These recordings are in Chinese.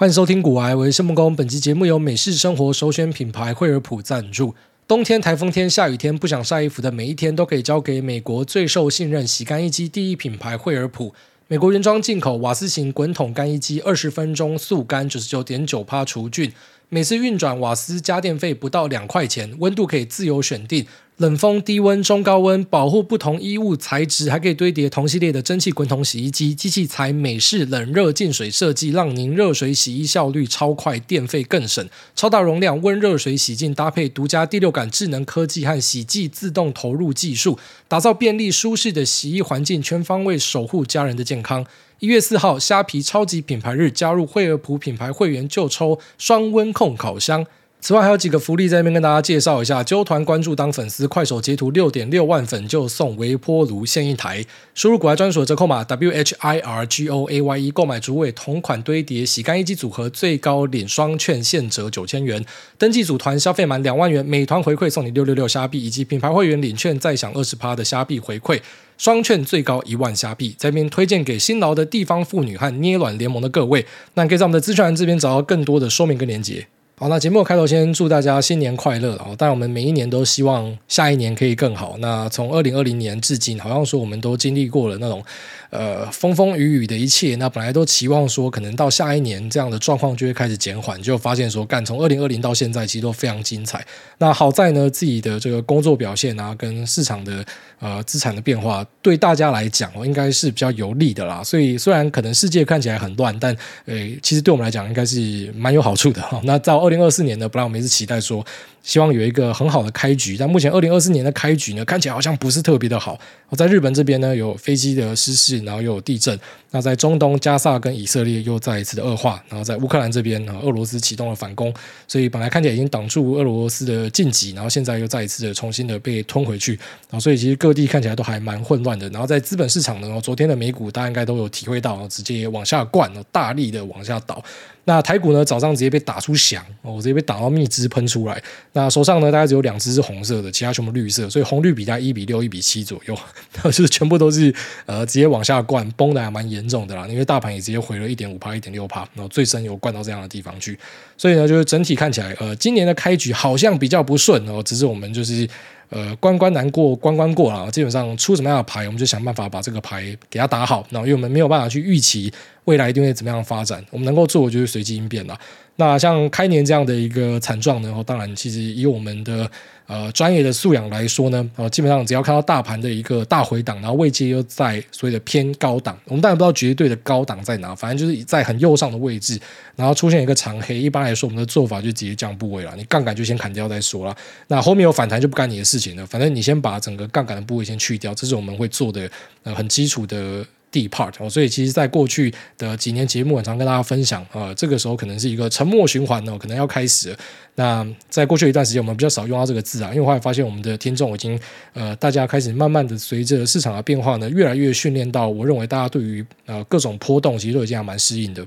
欢迎收听古癌，我是谢孟恭。本期节目由美式生活首选品牌惠而浦赞助。冬天、台风天、下雨天，不想晒衣服的每一天，都可以交给美国最受信任洗干衣机第一品牌惠而浦。美国原装进口瓦斯型滚筒干衣机，二十分钟速干，九十九点九趴除菌。每次运转瓦斯加电费不到两块钱，温度可以自由选定。冷风、低温、中高温，保护不同衣物材质，还可以堆叠同系列的蒸汽滚筒洗衣机。机器采美式冷热进水设计，让您热水洗衣效率超快，电费更省。超大容量温热水洗净，搭配独家第六感智能科技和洗剂自动投入技术，打造便利舒适的洗衣环境，全方位守护家人的健康。一月四号，虾皮超级品牌日，加入惠而浦品牌会员就抽双温控烤箱。此外还有几个福利在这边跟大家介绍一下，揪团关注当粉丝，快手截图六点六万粉就送微波炉现一台，输入股癌专属折扣码 W H I R G O A Y E 购买主委同款堆叠洗干衣机组合，最高领双券现折九千元，登记组团消费满两万元，每团回馈送你六六六虾币，以及品牌会员领券再享二十趴的虾币回馈，双券最高一万虾币，在这边推荐给辛劳的地方妇女和捏卵联盟的各位，那可以在我们的资讯栏这边找到更多的说明跟连接。好，那节目开头先祝大家新年快乐哦！当然，我们每一年都希望下一年可以更好。那从二零二零年至今，好像说我们都经历过了那种。呃，风风雨雨的一切，那本来都期望说，可能到下一年这样的状况就会开始减缓，就发现说，干从二零二零到现在，其实都非常精彩。那好在呢，自己的这个工作表现啊，跟市场的呃资产的变化，对大家来讲哦，应该是比较有利的啦。所以虽然可能世界看起来很乱，但呃，其实对我们来讲，应该是蛮有好处的哈。那到二零二四年呢，本来我们也是期待说。希望有一个很好的开局，但目前二零二四年的开局呢，看起来好像不是特别的好。我在日本这边呢，有飞机的失事，然后又有地震。那在中东，加萨跟以色列又再一次的恶化。然后在乌克兰这边，俄罗斯启动了反攻，所以本来看起来已经挡住俄罗斯的进击，然后现在又再一次的重新的被吞回去。然后所以其实各地看起来都还蛮混乱的。然后在资本市场呢，昨天的美股大家应该都有体会到，直接往下灌，大力的往下倒。那台股呢，早上直接被打出翔，哦，直接被打到蜜汁喷出来。那手上呢，大概只有两只是红色的，其他全部绿色，所以红绿比大概一比六、一比七左右，就是全部都是呃直接往下灌，崩的还蛮严重的啦。因为大盘也直接回了一点五趴、一点六趴，然后最深有灌到这样的地方去。所以呢，就是整体看起来，呃，今年的开局好像比较不顺哦，只是我们就是。呃，关关难过关关过了，基本上出什么样的牌，我们就想办法把这个牌给它打好。那因为我们没有办法去预期未来一定会怎么样发展，我们能够做的就是随机应变了。那像开年这样的一个惨状呢，哦当然其实以我们的。呃，专业的素养来说呢，呃，基本上只要看到大盘的一个大回档，然后位阶又在所谓的偏高档，我们当然不知道绝对的高档在哪，反正就是在很右上的位置，然后出现一个长黑，一般来说我们的做法就直接降部位了，你杠杆就先砍掉再说了，那后面有反弹就不干你的事情了，反正你先把整个杠杆的部位先去掉，这是我们会做的呃很基础的。Depart 哦，所以其实，在过去的几年节目，很常跟大家分享，呃，这个时候可能是一个沉默循环哦，可能要开始。那在过去一段时间，我们比较少用到这个字啊，因为后来发现我们的听众已经，呃，大家开始慢慢的随着市场的变化呢，越来越训练到，我认为大家对于呃各种波动，其实都已经还蛮适应的。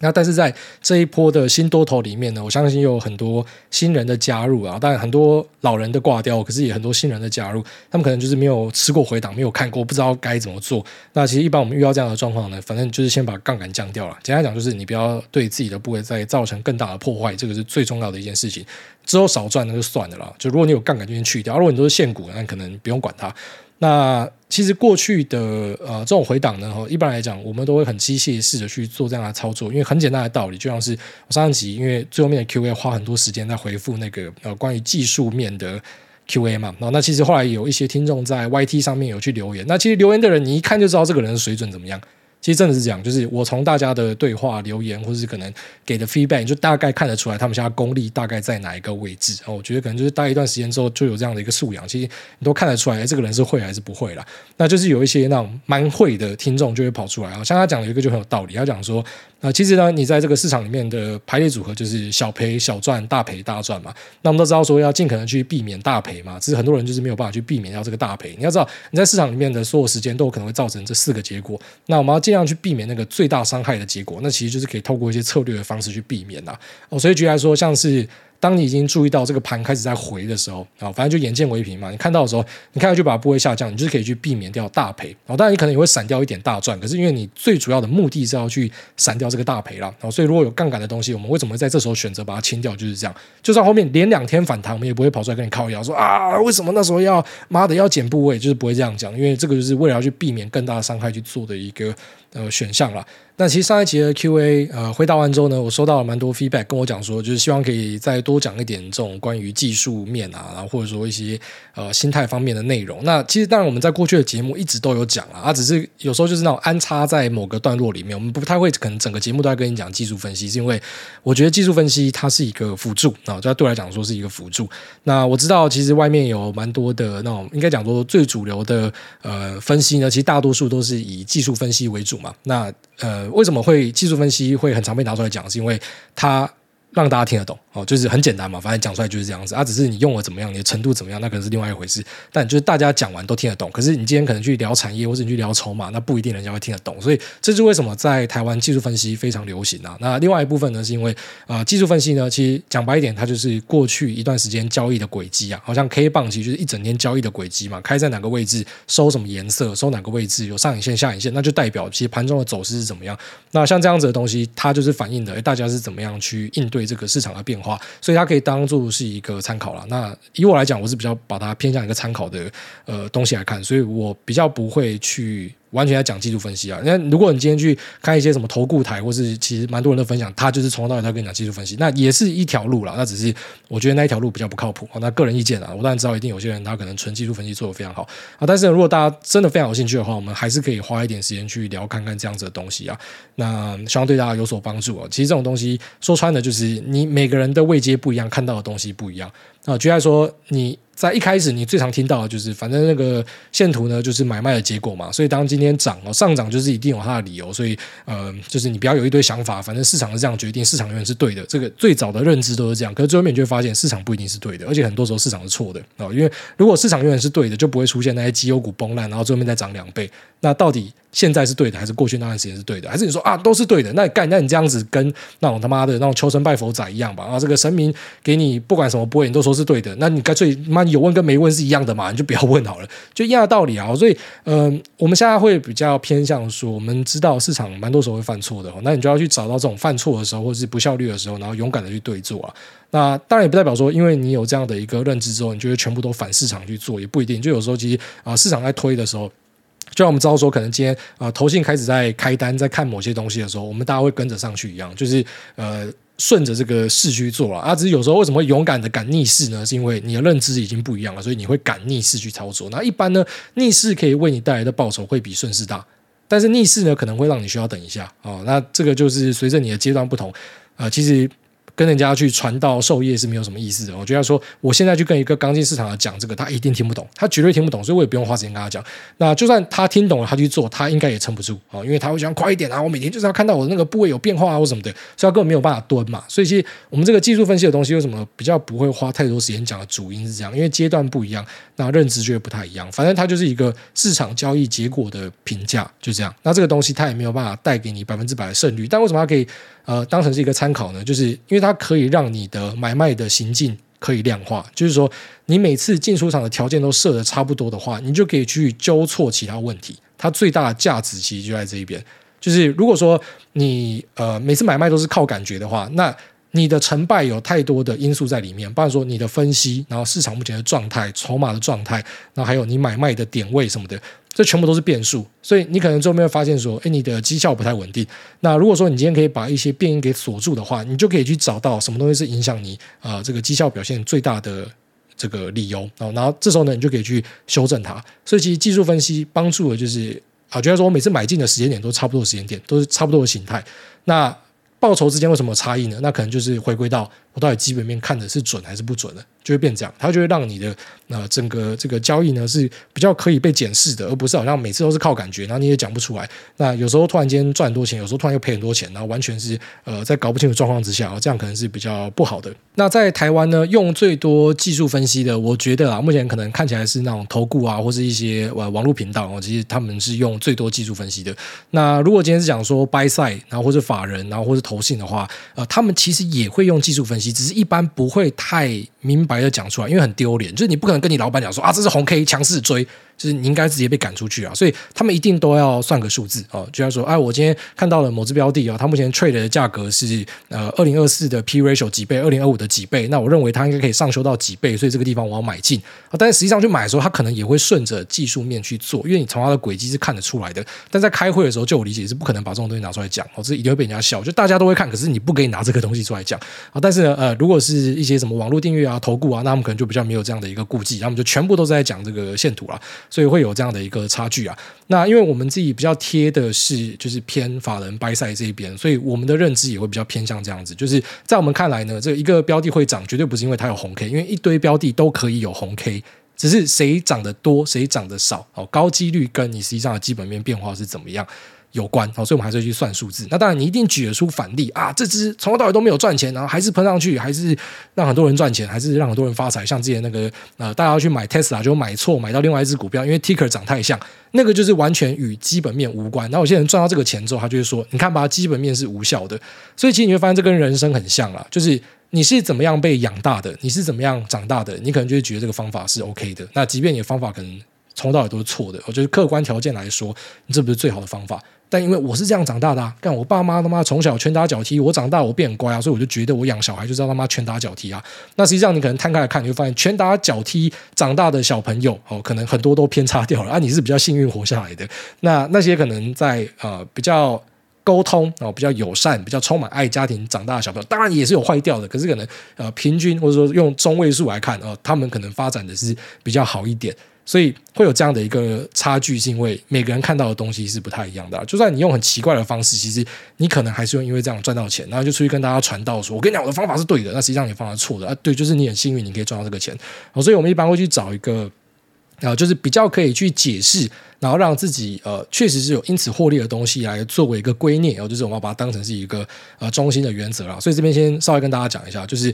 那但是在这一波的新多头里面呢，我相信有很多新人的加入啊，当然很多老人的挂掉，可是也很多新人的加入，他们可能就是没有吃过回档，没有看过，不知道该怎么做。那其实一般我们遇到这样的状况呢，反正就是先把杠杆降掉了。简单讲就是你不要对自己的部位再造成更大的破坏，这个是最重要的一件事情。之后少赚那就算了啦，就如果你有杠杆就先去掉，如果你都是现股，那可能不用管它。那其实过去的呃这种回档呢，哈，一般来讲我们都会很机械式的去做这样的操作，因为很简单的道理，就像是我上一集因为最后面的 Q&A 花很多时间在回复那个呃关于技术面的 Q&A 嘛，那其实后来有一些听众在 YT 上面有去留言，那其实留言的人你一看就知道这个人的水准怎么样。其实真的是这样，就是我从大家的对话留言，或者是可能给的 feedback，就大概看得出来他们现在功力大概在哪一个位置。哦，我觉得可能就是待一段时间之后就有这样的一个素养，其实你都看得出来，这个人是会还是不会啦。那就是有一些那种蛮会的听众就会跑出来啊，像他讲的一个就很有道理，他讲说。那其实呢，你在这个市场里面的排列组合就是小赔小赚，大赔大赚嘛。那我们都知道说要尽可能去避免大赔嘛，只是很多人就是没有办法去避免掉这个大赔。你要知道你在市场里面的所有时间都有可能会造成这四个结果。那我们要尽量去避免那个最大伤害的结果。那其实就是可以透过一些策略的方式去避免呐。哦，所以举例来说，像是当你已经注意到这个盘开始在回的时候，啊，反正就眼见为凭嘛。你看到的时候，你看到就把部位下降，你就是可以去避免掉大赔。然后当然你可能也会闪掉一点大赚，可是因为你最主要的目的是要去闪掉这个大赔了。然后所以如果有杠杆的东西，我们为什么会在这时候选择把它清掉？就是这样。就算后面连两天反弹，我们也不会跑出来跟你靠腰说啊，为什么那时候要妈的要减部位？就是不会这样讲，因为这个就是为了要去避免更大的伤害去做的一个呃选项了。那其实上一集的 Q&A 呃回答完之后呢，我收到了蛮多 feedback，跟我讲说，就是希望可以再多讲一点这种关于技术面啊，然后或者说一些呃心态方面的内容。那其实当然我们在过去的节目一直都有讲啊，啊只是有时候就是那种安插在某个段落里面，我们不太会可能整个节目都在跟你讲技术分析，是因为我觉得技术分析它是一个辅助啊，就对我来讲说是一个辅助。那我知道其实外面有蛮多的那种应该讲说最主流的呃分析呢，其实大多数都是以技术分析为主嘛。那呃为什么会技术分析会很常被拿出来讲，是因为它让大家听得懂。哦，就是很简单嘛，反正讲出来就是这样子啊。只是你用了怎么样，你的程度怎么样，那可能是另外一回事。但就是大家讲完都听得懂。可是你今天可能去聊产业，或者你去聊筹码，那不一定人家会听得懂。所以这是为什么在台湾技术分析非常流行啊。那另外一部分呢，是因为啊、技术分析呢，其实讲白一点，它就是过去一段时间交易的轨迹啊。好像 K 棒其实就是一整天交易的轨迹嘛，开在哪个位置，收什么颜色，收哪个位置，有上影线、下影线，那就代表其实盘中的走势是怎么样。那像这样子的东西，它就是反映的，大家是怎么样去应对这个市场的变化。所以它可以当做是一个参考了。那以我来讲，我是比较把它偏向一个参考的呃东西来看，所以我比较不会去。完全在讲技术分析啊！那如果你今天去看一些什么投顾台，或是其实蛮多人都分享，他就是从头到尾他跟你讲技术分析，那也是一条路了。那只是我觉得那一条路比较不靠谱。那个人意见啊，我当然知道一定有些人他可能纯技术分析做得非常好啊。但是如果大家真的非常有兴趣的话，我们还是可以花一点时间去聊看看这样子的东西啊。那希望对大家有所帮助啊。其实这种东西说穿了就是你每个人的位阶不一样，看到的东西不一样啊。举例说你。在一开始，你最常听到的就是，反正那个线图呢，就是买卖的结果嘛。所以当今天涨哦，上涨就是一定有它的理由。所以，呃，就是你不要有一堆想法，反正市场是这样决定，市场永远是对的。这个最早的认知都是这样。可是最后面你就会发现，市场不一定是对的，而且很多时候市场是错的啊。因为如果市场永远是对的，就不会出现那些绩优股崩烂，然后最后面再涨两倍。那到底现在是对的，还是过去那段时间是对的？还是你说啊，都是对的？那你干，那你这样子跟那种他妈的那种求神拜佛仔一样吧？啊，这个神明给你不管什么波，你都说是对的，那你干脆妈有问跟没问是一样的嘛？你就不要问好了，就一样的道理啊。所以，嗯、我们现在会比较偏向说，我们知道市场蛮多时候会犯错的，那你就要去找到这种犯错的时候，或者是不效率的时候，然后勇敢的去对做啊。那当然也不代表说，因为你有这样的一个认知之后，你就会全部都反市场去做，也不一定。就有时候其实啊、市场在推的时候。就像我们知道说，可能今天啊、投信开始在开单，在看某些东西的时候，我们大家会跟着上去一样，就是呃，顺着这个势去做了啊。只是有时候为什么会勇敢的敢逆势呢？是因为你的认知已经不一样了，所以你会敢逆势去操作。那一般呢，逆势可以为你带来的报酬会比顺势大，但是逆势呢，可能会让你需要等一下啊、哦。那这个就是随着你的阶段不同啊、呃，其实。跟人家去传道授业是没有什么意思的。我觉得说，我现在去跟一个刚进市场的讲这个，他一定听不懂，他绝对听不懂，所以我也不用花时间跟他讲。那就算他听懂了，他去做，他应该也撑不住啊，因为他会想快一点啊，我每天就是要看到我的那个部位有变化啊或什么的，所以他根本没有办法蹲嘛。所以其实我们这个技术分析的东西，为什么比较不会花太多时间讲的主因是这样，因为阶段不一样，那认知就会不太一样。反正它就是一个市场交易结果的评价，就这样。那这个东西它也没有办法带给你百分之百的胜率，但为什么它可以？呃，当成是一个参考呢，就是因为它可以让你的买卖的行径可以量化，就是说你每次进出场的条件都设得差不多的话，你就可以去纠错其他问题。它最大的价值其实就在这一边，就是如果说你呃每次买卖都是靠感觉的话，那你的成败有太多的因素在里面，包括说你的分析，然后市场目前的状态、筹码的状态，然后还有你买卖的点位什么的。这全部都是变数，所以你可能最后面会发现说，哎，你的绩效不太稳定。那如果说你今天可以把一些变因给锁住的话，你就可以去找到什么东西是影响你啊、呃、这个绩效表现最大的这个理由啊。然后这时候呢，你就可以去修正它。所以其实技术分析帮助的就是啊，觉得说我每次买进的时间点都差不多的时间点，都是差不多的形态。那报酬之间为什么有差异呢？那可能就是回归到我到底基本面看的是准还是不准的。就会变这样，它就会让你的呃整个这个交易呢是比较可以被检视的，而不是好像每次都是靠感觉，然后你也讲不出来。那有时候突然间赚很多钱，有时候突然又赔很多钱，然后完全是呃在搞不清楚状况之下，这样可能是比较不好的。那在台湾呢，用最多技术分析的，我觉得啊，目前可能看起来是那种投顾啊，或是一些网网络频道哦，其实他们是用最多技术分析的。那如果今天是讲说 buy side，然后或是法人，然后或是投信的话，呃，他们其实也会用技术分析，只是一般不会太明白的讲出来，因为很丢脸，就是你不可能跟你老板讲说啊，这是红 K 强势追。就是你应该直接被赶出去啊，所以他们一定都要算个数字哦，就像说，哎，我今天看到了某只标的啊、它目前 trade 的价格是呃二零二四的 P ratio 几倍，二零二五的几倍，那我认为它应该可以上修到几倍，所以这个地方我要买进啊。但是实际上去买的时候，它可能也会顺着技术面去做，因为你从它的轨迹是看得出来的。但在开会的时候，就我理解是不可能把这种东西拿出来讲哦，这一定会被人家笑，就大家都会看，可是你不可以拿这个东西出来讲啊。但是呢，呃，如果是一些什么网络订阅啊、投顾啊，那他们可能就比较没有这样的一个顾忌，他们就全部都是在讲这个线图了，所以会有这样的。一个差距啊，那因为我们自己比较贴的是就是偏法人掰赛这一边，所以我们的认知也会比较偏向这样子。就是在我们看来呢，这一个标的会涨，绝对不是因为它有红 K，因为一堆标的都可以有红 K，只是谁涨得多，谁涨得少哦，高几率跟你实际上的基本面变化是怎么样。有关，所以我们还是去算数字。那当然，你一定举得出反例啊，这只从头到尾都没有赚钱，然后还是喷上去，还是让很多人赚钱，还是让很多人发财。像之前那个呃，大家要去买 Tesla 就买错，买到另外一支股票，因为 Ticker 长太像，那个就是完全与基本面无关。然后有些人赚到这个钱之后，他就会说，你看吧，基本面是无效的。所以其实你会发现，这跟人生很像啦，就是你是怎么样被养大的，你是怎么样长大的，你可能就会觉得这个方法是 OK 的。那即便你的方法可能从头到尾都是错的，我觉得客观条件来说，你这不是最好的方法。但因为我是这样长大的啊，干我爸妈他妈从小拳打脚踢，我长大我变乖啊，所以我就觉得我养小孩就知道他妈拳打脚踢啊。那实际上你可能摊开来看，你会发现拳打脚踢长大的小朋友哦，可能很多都偏差掉了啊。你是比较幸运活下来的，那那些可能在呃比较沟通哦，比较友善、比较充满爱家庭长大的小朋友，当然也是有坏掉的，可是可能呃平均或者说用中位数来看哦，他们可能发展的是比较好一点。所以会有这样的一个差距，是因为每个人看到的东西是不太一样的。就算你用很奇怪的方式，其实你可能还是会因为这样赚到钱，然后就出去跟大家传道说：“我跟你讲，我的方法是对的。”那实际上你方法是错的啊。对，就是你很幸运，你可以赚到这个钱。所以我们一般会去找一个啊，就是比较可以去解释，然后让自己呃确实是有因此获利的东西来作为一个观念，然后就是我们要把它当成是一个呃中心的原则了。所以这边先稍微跟大家讲一下，就是。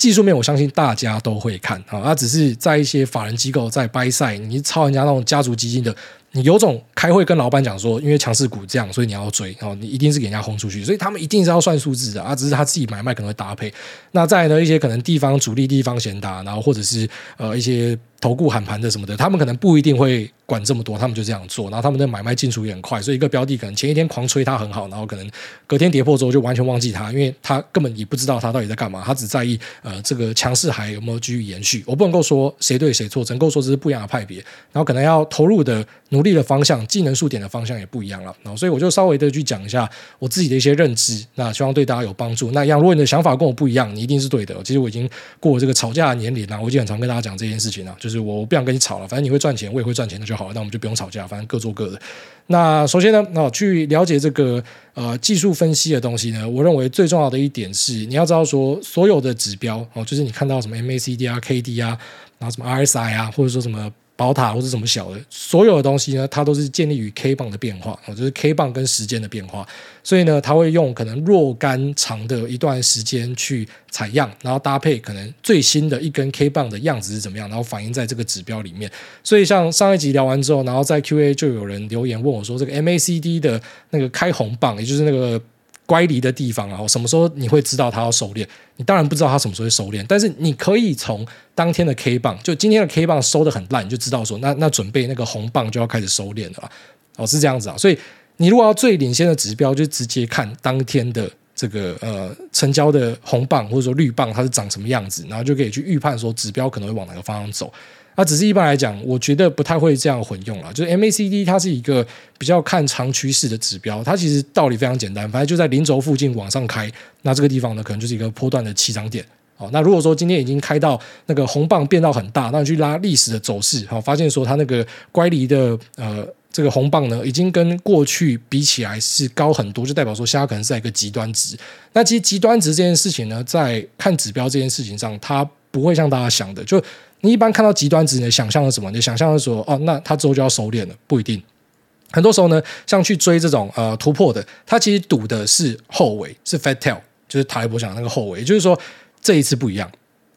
技术面，我相信大家都会看啊，它只是在一些法人机构在掰赛你抄人家那种家族基金的，你有种开会跟老板讲说，因为强势股这样，所以你要追哦，你一定是给人家轰出去，所以他们一定是要算数字的啊，只是他自己买卖可能会搭配。那再来呢，一些可能地方主力、地方贤达，然后或者是呃一些投顾喊盘的什么的，他们可能不一定会。管这么多，他们就这样做，然后他们的买卖进出也很快，所以一个标的可能前一天狂吹它很好，然后可能隔天跌破之后就完全忘记它，因为他根本也不知道它到底在干嘛，他只在意呃这个强势还有没有继续延续。我不能够说谁对谁错，只能够说这是不一样的派别，然后可能要投入的努力的方向、技能数点的方向也不一样了。然后所以我就稍微的去讲一下我自己的一些认知，那希望对大家有帮助。那样，如果你的想法跟我不一样，你一定是对的。其实我已经过了这个吵架的年龄了，我已经很常跟大家讲这件事情了，就就是我不想跟你吵了，反正你会赚钱，我也会赚钱，那就好了，那我们就不用吵架。反正各做各的。那首先呢，那去了解这个呃技术分析的东西呢，我认为最重要的一点是，你要知道说所有的指标哦，就是你看到什么 MACD 啊、KD 啊，然后什么 RSI 啊，或者说什么。宝塔或者什么小的，所有的东西呢，它都是建立于 K 棒的变化，就是 K 棒跟时间的变化。所以呢，它会用可能若干长的一段时间去采样，然后搭配可能最新的一根 K 棒的样子是怎么样，然后反映在这个指标里面。所以像上一集聊完之后，然后在 QA 就有人留言问我说，这个 MACD 的那个开红棒，也就是那个。乖离的地方啊，什么时候你会知道它要收敛？你当然不知道它什么时候会收敛，但是你可以从当天的 K 棒，就今天的 K 棒收得很烂，你就知道说，那那准备那个红棒就要开始收敛了。哦，是这样子啊。所以你如果要最领先的指标，就直接看当天的这个呃成交的红棒或者说绿棒它是长什么样子，然后就可以去预判说指标可能会往哪个方向走。那只是一般来讲，我觉得不太会这样混用了。就是 MACD 它是一个比较看长趋势的指标，它其实道理非常简单，反正就在零轴附近往上开，那这个地方呢，可能就是一个波段的起涨点。好，那如果说今天已经开到那个红棒变到很大，那去拉历史的走势，好，发现说它那个乖离的呃。这个红棒呢，已经跟过去比起来是高很多，就代表说现在可能是在一个极端值。那其实极端值这件事情呢，在看指标这件事情上，它不会像大家想的，就你一般看到极端值，你想象的什么？你想象的说，哦，那它之后就要收敛了，不一定。很多时候呢，像去追这种呃突破的，它其实赌的是后尾，是 fat tail，就是塔利伯讲那个后尾，也就是说这一次不一样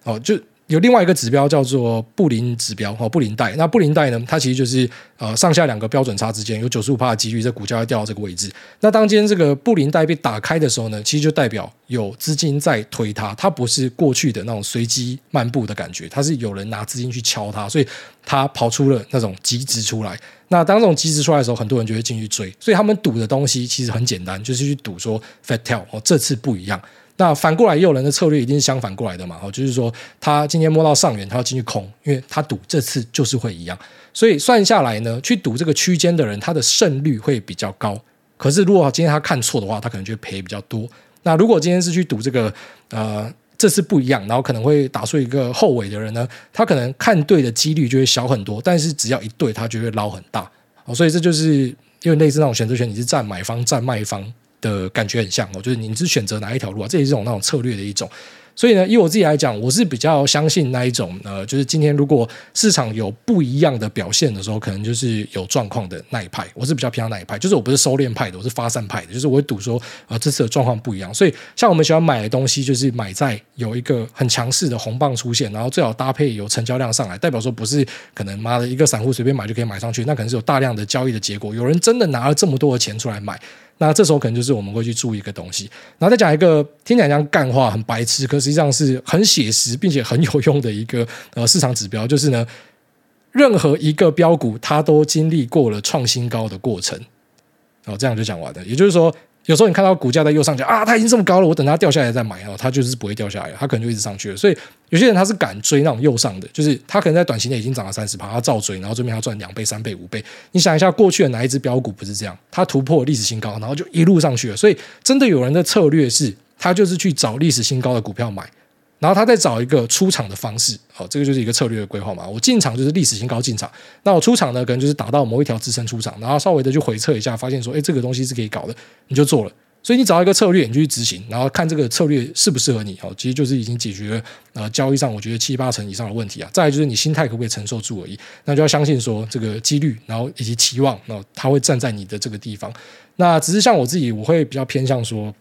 哦，就。有另外一个指标叫做布林指标哦，布林带。那布林带呢，它其实就是呃上下两个标准差之间有九十五帕的几率，这股价会掉到这个位置。那当今天这个布林带被打开的时候呢，其实就代表有资金在推它，它不是过去的那种随机漫步的感觉，它是有人拿资金去敲它，所以它跑出了那种极值出来。那当这种极值出来的时候，很多人就会进去追，所以他们赌的东西其实很简单，就是去赌说 fat tail 哦，这次不一样。那反过来，也有人的策略一定是相反过来的嘛？哦，就是说他今天摸到上缘，他要进去空，因为他赌这次就是会一样。所以算下来呢，去赌这个区间的人，他的胜率会比较高。可是如果今天他看错的话，他可能就赔比较多。那如果今天是去赌这个呃这次不一样，然后可能会打出一个后尾的人呢，他可能看对的几率就会小很多，但是只要一对，他就会捞很大。哦，所以这就是因为类似那种选择权，你是占买方占卖方。的感觉很像哦，就是你是选择哪一条路啊？这也是这种那种策略的一种。所以呢，以我自己来讲，我是比较相信那一种呃，就是今天如果市场有不一样的表现的时候，可能就是有状况的那一派。我是比较偏向那一派，就是我不是收敛派的，我是发散派的，就是我会赌说、呃，这次的状况不一样。所以像我们喜欢买的东西，就是买在有一个很强势的红棒出现，然后最好搭配有成交量上来，代表说不是可能妈的一个散户随便买就可以买上去，那可能是有大量的交易的结果，有人真的拿了这么多的钱出来买。那这时候可能就是我们会去注意一个东西，然后再讲一个听起来像干话、很白痴，可实际上是很写实并且很有用的一个呃市场指标，就是呢，任何一个标股它都经历过了创新高的过程。哦，这样就讲完了，也就是说。有时候你看到股价在右上角啊，它已经这么高了，我等它掉下来再买哦，它就是不会掉下来，它可能就一直上去了。所以有些人他是敢追那种右上的，就是他可能在短期内已经涨了三十趴，他照追，然后这边他赚两倍、三倍、五倍。你想一下，过去的哪一只标股不是这样？它突破历史新高，然后就一路上去了。所以真的有人的策略是，他就是去找历史新高的股票买。然后他再找一个出场的方式，好，这个就是一个策略的规划嘛。我进场就是历史新高进场，那我出场呢，可能就是打到某一条支撑出场，然后稍微的去回测一下，发现说，哎，这个东西是可以搞的，你就做了。所以你找一个策略，你就去执行，然后看这个策略适不适合你，哦，其实就是已经解决了呃交易上我觉得七八成以上的问题啊。再来就是你心态可不可以承受住而已，那就要相信说这个几率，然后以及期望，那他会站在你的这个地方。那只是像我自己，我会比较偏向说。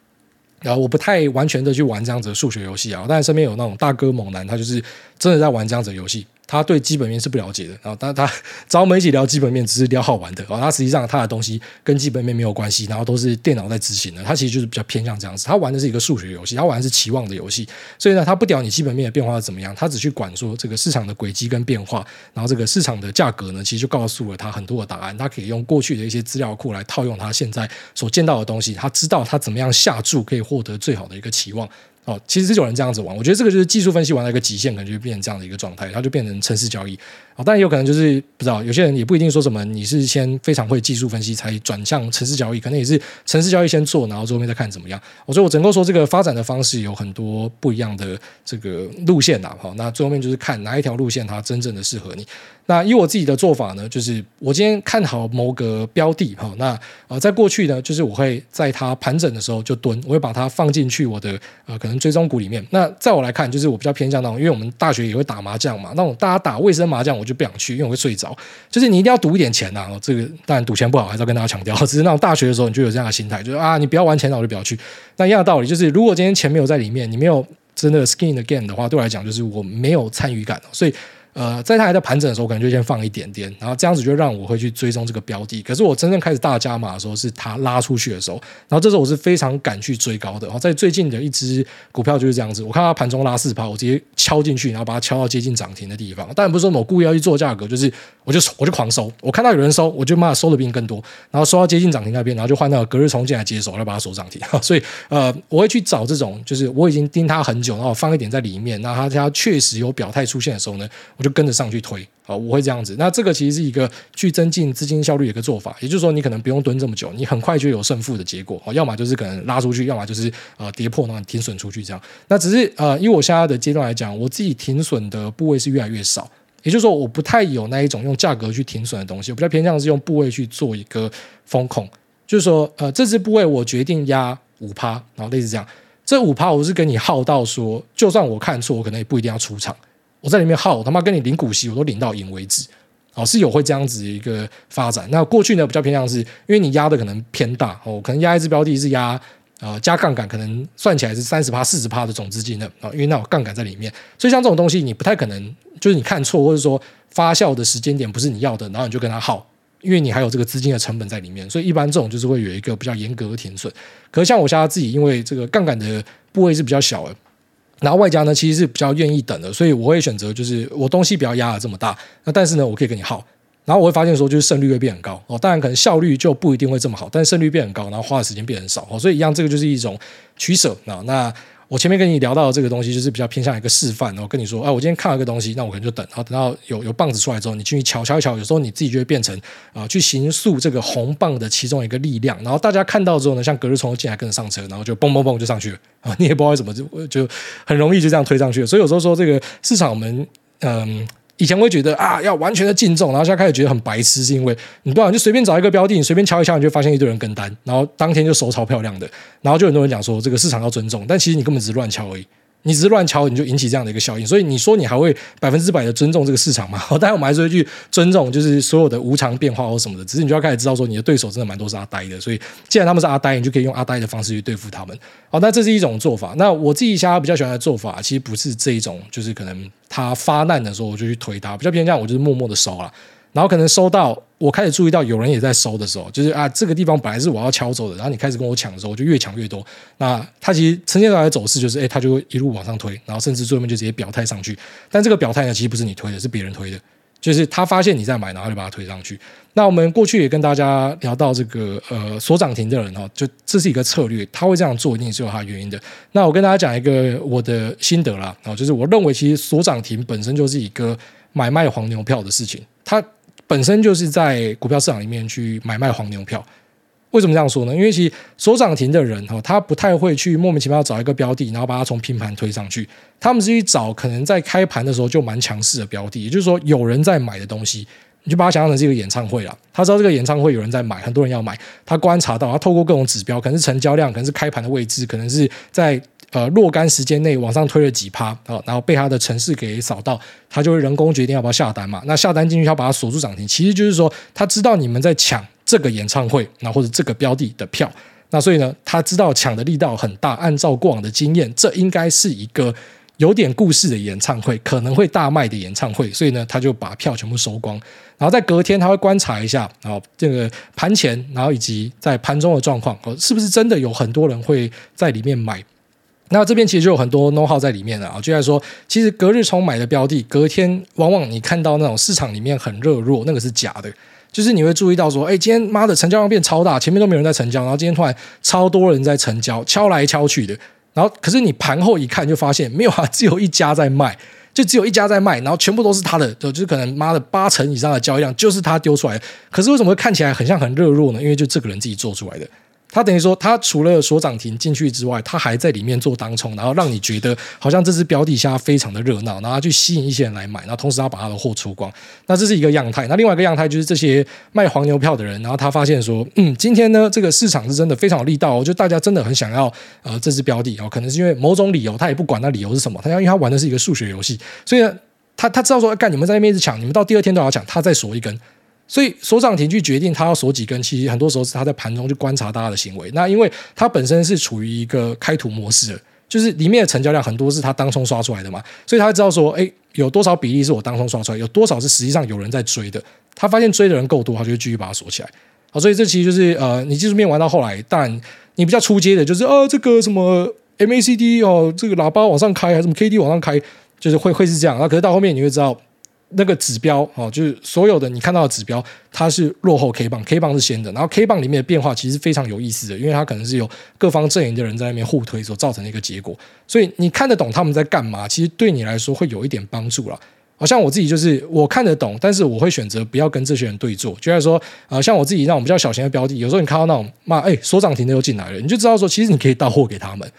然后我不太完全的去玩这样子的数学游戏啊，但是身边有那种大哥猛男，他就是真的在玩这样子的游戏。他对基本面是不了解的，然后但他找我们一起聊基本面，只是聊好玩的。然后他实际上他的东西跟基本面没有关系，然后都是电脑在执行的。他其实就是比较偏向这样子，他玩的是一个数学游戏，他玩的是期望的游戏。所以呢，他不屌你基本面的变化是怎么样，他只去管说这个市场的轨迹跟变化，然后这个市场的价格呢，其实就告诉了他很多的答案。他可以用过去的一些资料库来套用他现在所见到的东西，他知道他怎么样下注可以获得最好的一个期望。哦，其实这种人这样子玩，我觉得这个就是技术分析玩到一个极限，可能就变成这样的一个状态，它就变成城市交易。哦，但有可能就是不知道，有些人也不一定说什么，你是先非常会技术分析才转向城市交易，可能也是城市交易先做，然后最后面再看怎么样。我觉得我整个说这个发展的方式有很多不一样的这个路线呐，好，那最后面就是看哪一条路线它真正的适合你。那以我自己的做法呢，就是我今天看好某个标的，哈，那呃，在过去呢，就是我会在它盘整的时候就蹲，我会把它放进去我的呃可能追踪股里面。那在我来看，就是我比较偏向那种，因为我们大学也会打麻将嘛，那种大家打卫生麻将，我就不想去，因为我会睡着。就是你一定要赌一点钱啊，这个当然赌钱不好，还是要跟大家强调。只是那种大学的时候，你就有这样的心态，就是啊，你不要玩钱，那我就不要去。那一样的道理，就是如果今天钱没有在里面，你没有真的 skin again 的话，对我来讲，就是我没有参与感，所以。呃，在它还在盘整的时候，我可能就先放一点点，然后这样子就让我会去追踪这个标的。可是我真正开始大加码的时候，是它拉出去的时候，然后这时候我是非常敢去追高的。然后在最近的一支股票就是这样子，我看它盘中拉四趴，我直接敲进去，然后把它敲到接近涨停的地方。当然不是说我故意要去做价格，就是我就我就狂收，我看到有人收，我就骂收的比你更多，然后收到接近涨停那边，然后就换到隔日冲进来接手，来把它收涨停。所以呃，我会去找这种，就是我已经盯它很久，然后放一点在里面，那它它确实有表态出现的时候呢，就跟着上去推。好，我会这样子。那这个其实是一个去增进资金效率的一个做法，也就是说，你可能不用蹲这么久，你很快就有胜负的结果。要么就是可能拉出去，要么就是呃跌破，然后停损出去这样。那只是呃，因为我现在的阶段来讲，我自己停损的部位是越来越少，也就是说，我不太有那一种用价格去停损的东西，我比较偏向是用部位去做一个风控，就是说呃，这支部位我决定压五趴，然后类似这样。这五趴我是跟你耗到说，就算我看错，我可能也不一定要出场。我在里面耗，我他妈跟你领股息，我都领到赢为止。哦，是有会这样子一个发展。那过去呢，比较偏向是因为你压的可能偏大哦，可能压一只标的是压呃加杠杆，可能算起来是三十趴、四十趴的总资金的啊，因为那有杠杆在里面。所以像这种东西，你不太可能就是你看错，或者说发酵的时间点不是你要的，然后你就跟他耗，因为你还有这个资金的成本在里面。所以一般这种就是会有一个比较严格的停损。可是像我现在自己，因为这个杠杆的部位是比较小的。然后外加呢，其实是比较愿意等的，所以我会选择就是我东西不要压的这么大，那但是呢，我可以跟你耗，然后我会发现说，就是胜率会变很高。哦，当然可能效率就不一定会这么好，但是胜率变很高，然后花的时间变很少哦，所以一样，这个就是一种取舍。啊，那。我前面跟你聊到的这个东西，就是比较偏向一个示范。然后跟你说，哎，我今天看了一个东西，那我可能就等，然后等到有有棒子出来之后，你进去瞧瞧一瞧。有时候你自己就会变成啊、去行塑这个红棒的其中一个力量。然后大家看到之后呢，像隔日冲进来跟着上车，然后就嘣嘣嘣就上去了啊，你也不知道为什么就就很容易就这样推上去。所以有时候说这个市场我们嗯。以前会觉得啊，要完全的敬重，然后现在开始觉得很白痴，是因为你不知道，就随便找一个标的，你随便敲一敲，你就发现一堆人跟单，然后当天就收超漂亮的，然后就很多人讲说这个市场要尊重，但其实你根本只是乱敲而已。你只是乱敲，你就引起这样的一个效应，所以你说你还会百分之百的尊重这个市场吗？当然我们还是会去尊重，就是所有的无常变化或什么的。只是你就要开始知道说，你的对手真的蛮多是阿呆的，所以既然他们是阿呆，你就可以用阿呆的方式去对付他们。好，那这是一种做法。那我自己现在比较喜欢的做法，其实不是这一种，就是可能他发难的时候我就去推他，比较偏向我就是默默的收了。然后可能收到，我开始注意到有人也在收的时候，就是啊，这个地方本来是我要敲走的，然后你开始跟我抢的时候，我就越抢越多。那它其实呈现出来的走势就是，哎，它就会一路往上推，然后甚至最后面就直接表态上去。但这个表态呢，其实不是你推的，是别人推的，就是他发现你在买，然后就把它推上去。那我们过去也跟大家聊到这个，呃，锁涨停的人哈，就这是一个策略，他会这样做一定是有他原因的。那我跟大家讲一个我的心得啦，啊，就是我认为其实锁涨停本身就是一个买卖黄牛票的事情，它。本身就是在股票市场里面去买卖黄牛票，为什么这样说呢？因为其实锁涨停的人哈，他不太会去莫名其妙找一个标的，然后把它从平盘推上去。他们是去找可能在开盘的时候就蛮强势的标的，也就是说有人在买的东西，你就把它想象成是一个演唱会了。他知道这个演唱会有人在买，很多人要买，他观察到，他透过各种指标，可能是成交量，可能是开盘的位置，可能是在。呃，若干时间内往上推了几趴啊，然后被他的程式给扫到，他就会人工决定要不要下单嘛。那下单进去要把它锁住涨停，其实就是说他知道你们在抢这个演唱会，那或者这个标的的票，那所以呢，他知道抢的力道很大。按照过往的经验，这应该是一个有点故事的演唱会，可能会大卖的演唱会，所以呢，他就把票全部收光。然后在隔天，他会观察一下，然后这个盘前，然后以及在盘中的状况，哦，是不是真的有很多人会在里面买。那这边其实就有很多 know how 在里面了啊，就在说，其实隔日冲买的标的，隔天往往你看到那种市场里面很热络，那个是假的，就是你会注意到说，哎，今天妈的成交量变超大，前面都没有人在成交，然后今天突然超多人在成交，敲来敲去的，然后可是你盘后一看就发现没有啊，只有一家在卖，就只有一家在卖，然后全部都是他的，就是可能妈的八成以上的交易量就是他丢出来，可是为什么会看起来很像很热络呢？因为就这个人自己做出来的。他等于说，他除了锁涨停进去之外，他还在里面做当冲，然后让你觉得好像这只标的下非常的热闹，然后去吸引一些人来买，然后同时他把他的货出光。那这是一个样态。那另外一个样态就是这些卖黄牛票的人，然后他发现说，嗯，今天呢这个市场是真的非常有力道，哦，就大家真的很想要呃这只标的哦，可能是因为某种理由，他也不管那理由是什么，他要因为他玩的是一个数学游戏，所以呢他他知道说，干你们在那边一直抢，你们到第二天都要抢，他再锁一根。所以锁涨停去决定他要锁几根，其实很多时候是他在盘中去观察大家的行为。那因为他本身是处于一个开图模式，就是里面的成交量很多是他当冲刷出来的嘛，所以他知道说，哎，有多少比例是我当冲刷出来，有多少是实际上有人在追的。他发现追的人够多，他就继续把它锁起来。好，所以这其实就是呃，你技术面玩到后来，但你比较初阶的，就是呃，这个什么 MACD 哦，这个喇叭往上开还是什么 KD 往上开，就是会会是这样。那可是到后面你会知道。那个指标哦，就是所有的你看到的指标，它是落后 K 棒，K 棒是先的，然后 K 棒里面的变化其实非常有意思的，因为它可能是有各方阵营的人在那边互推所造成的一个结果，所以你看得懂他们在干嘛，其实对你来说会有一点帮助了。好像我自己就是我看得懂，但是我会选择不要跟这些人对做，就像说，呃，像我自己那种比较小型的标的，有时候你看到那种妈哎锁涨停的又进来了，你就知道说，其实你可以到货给他们。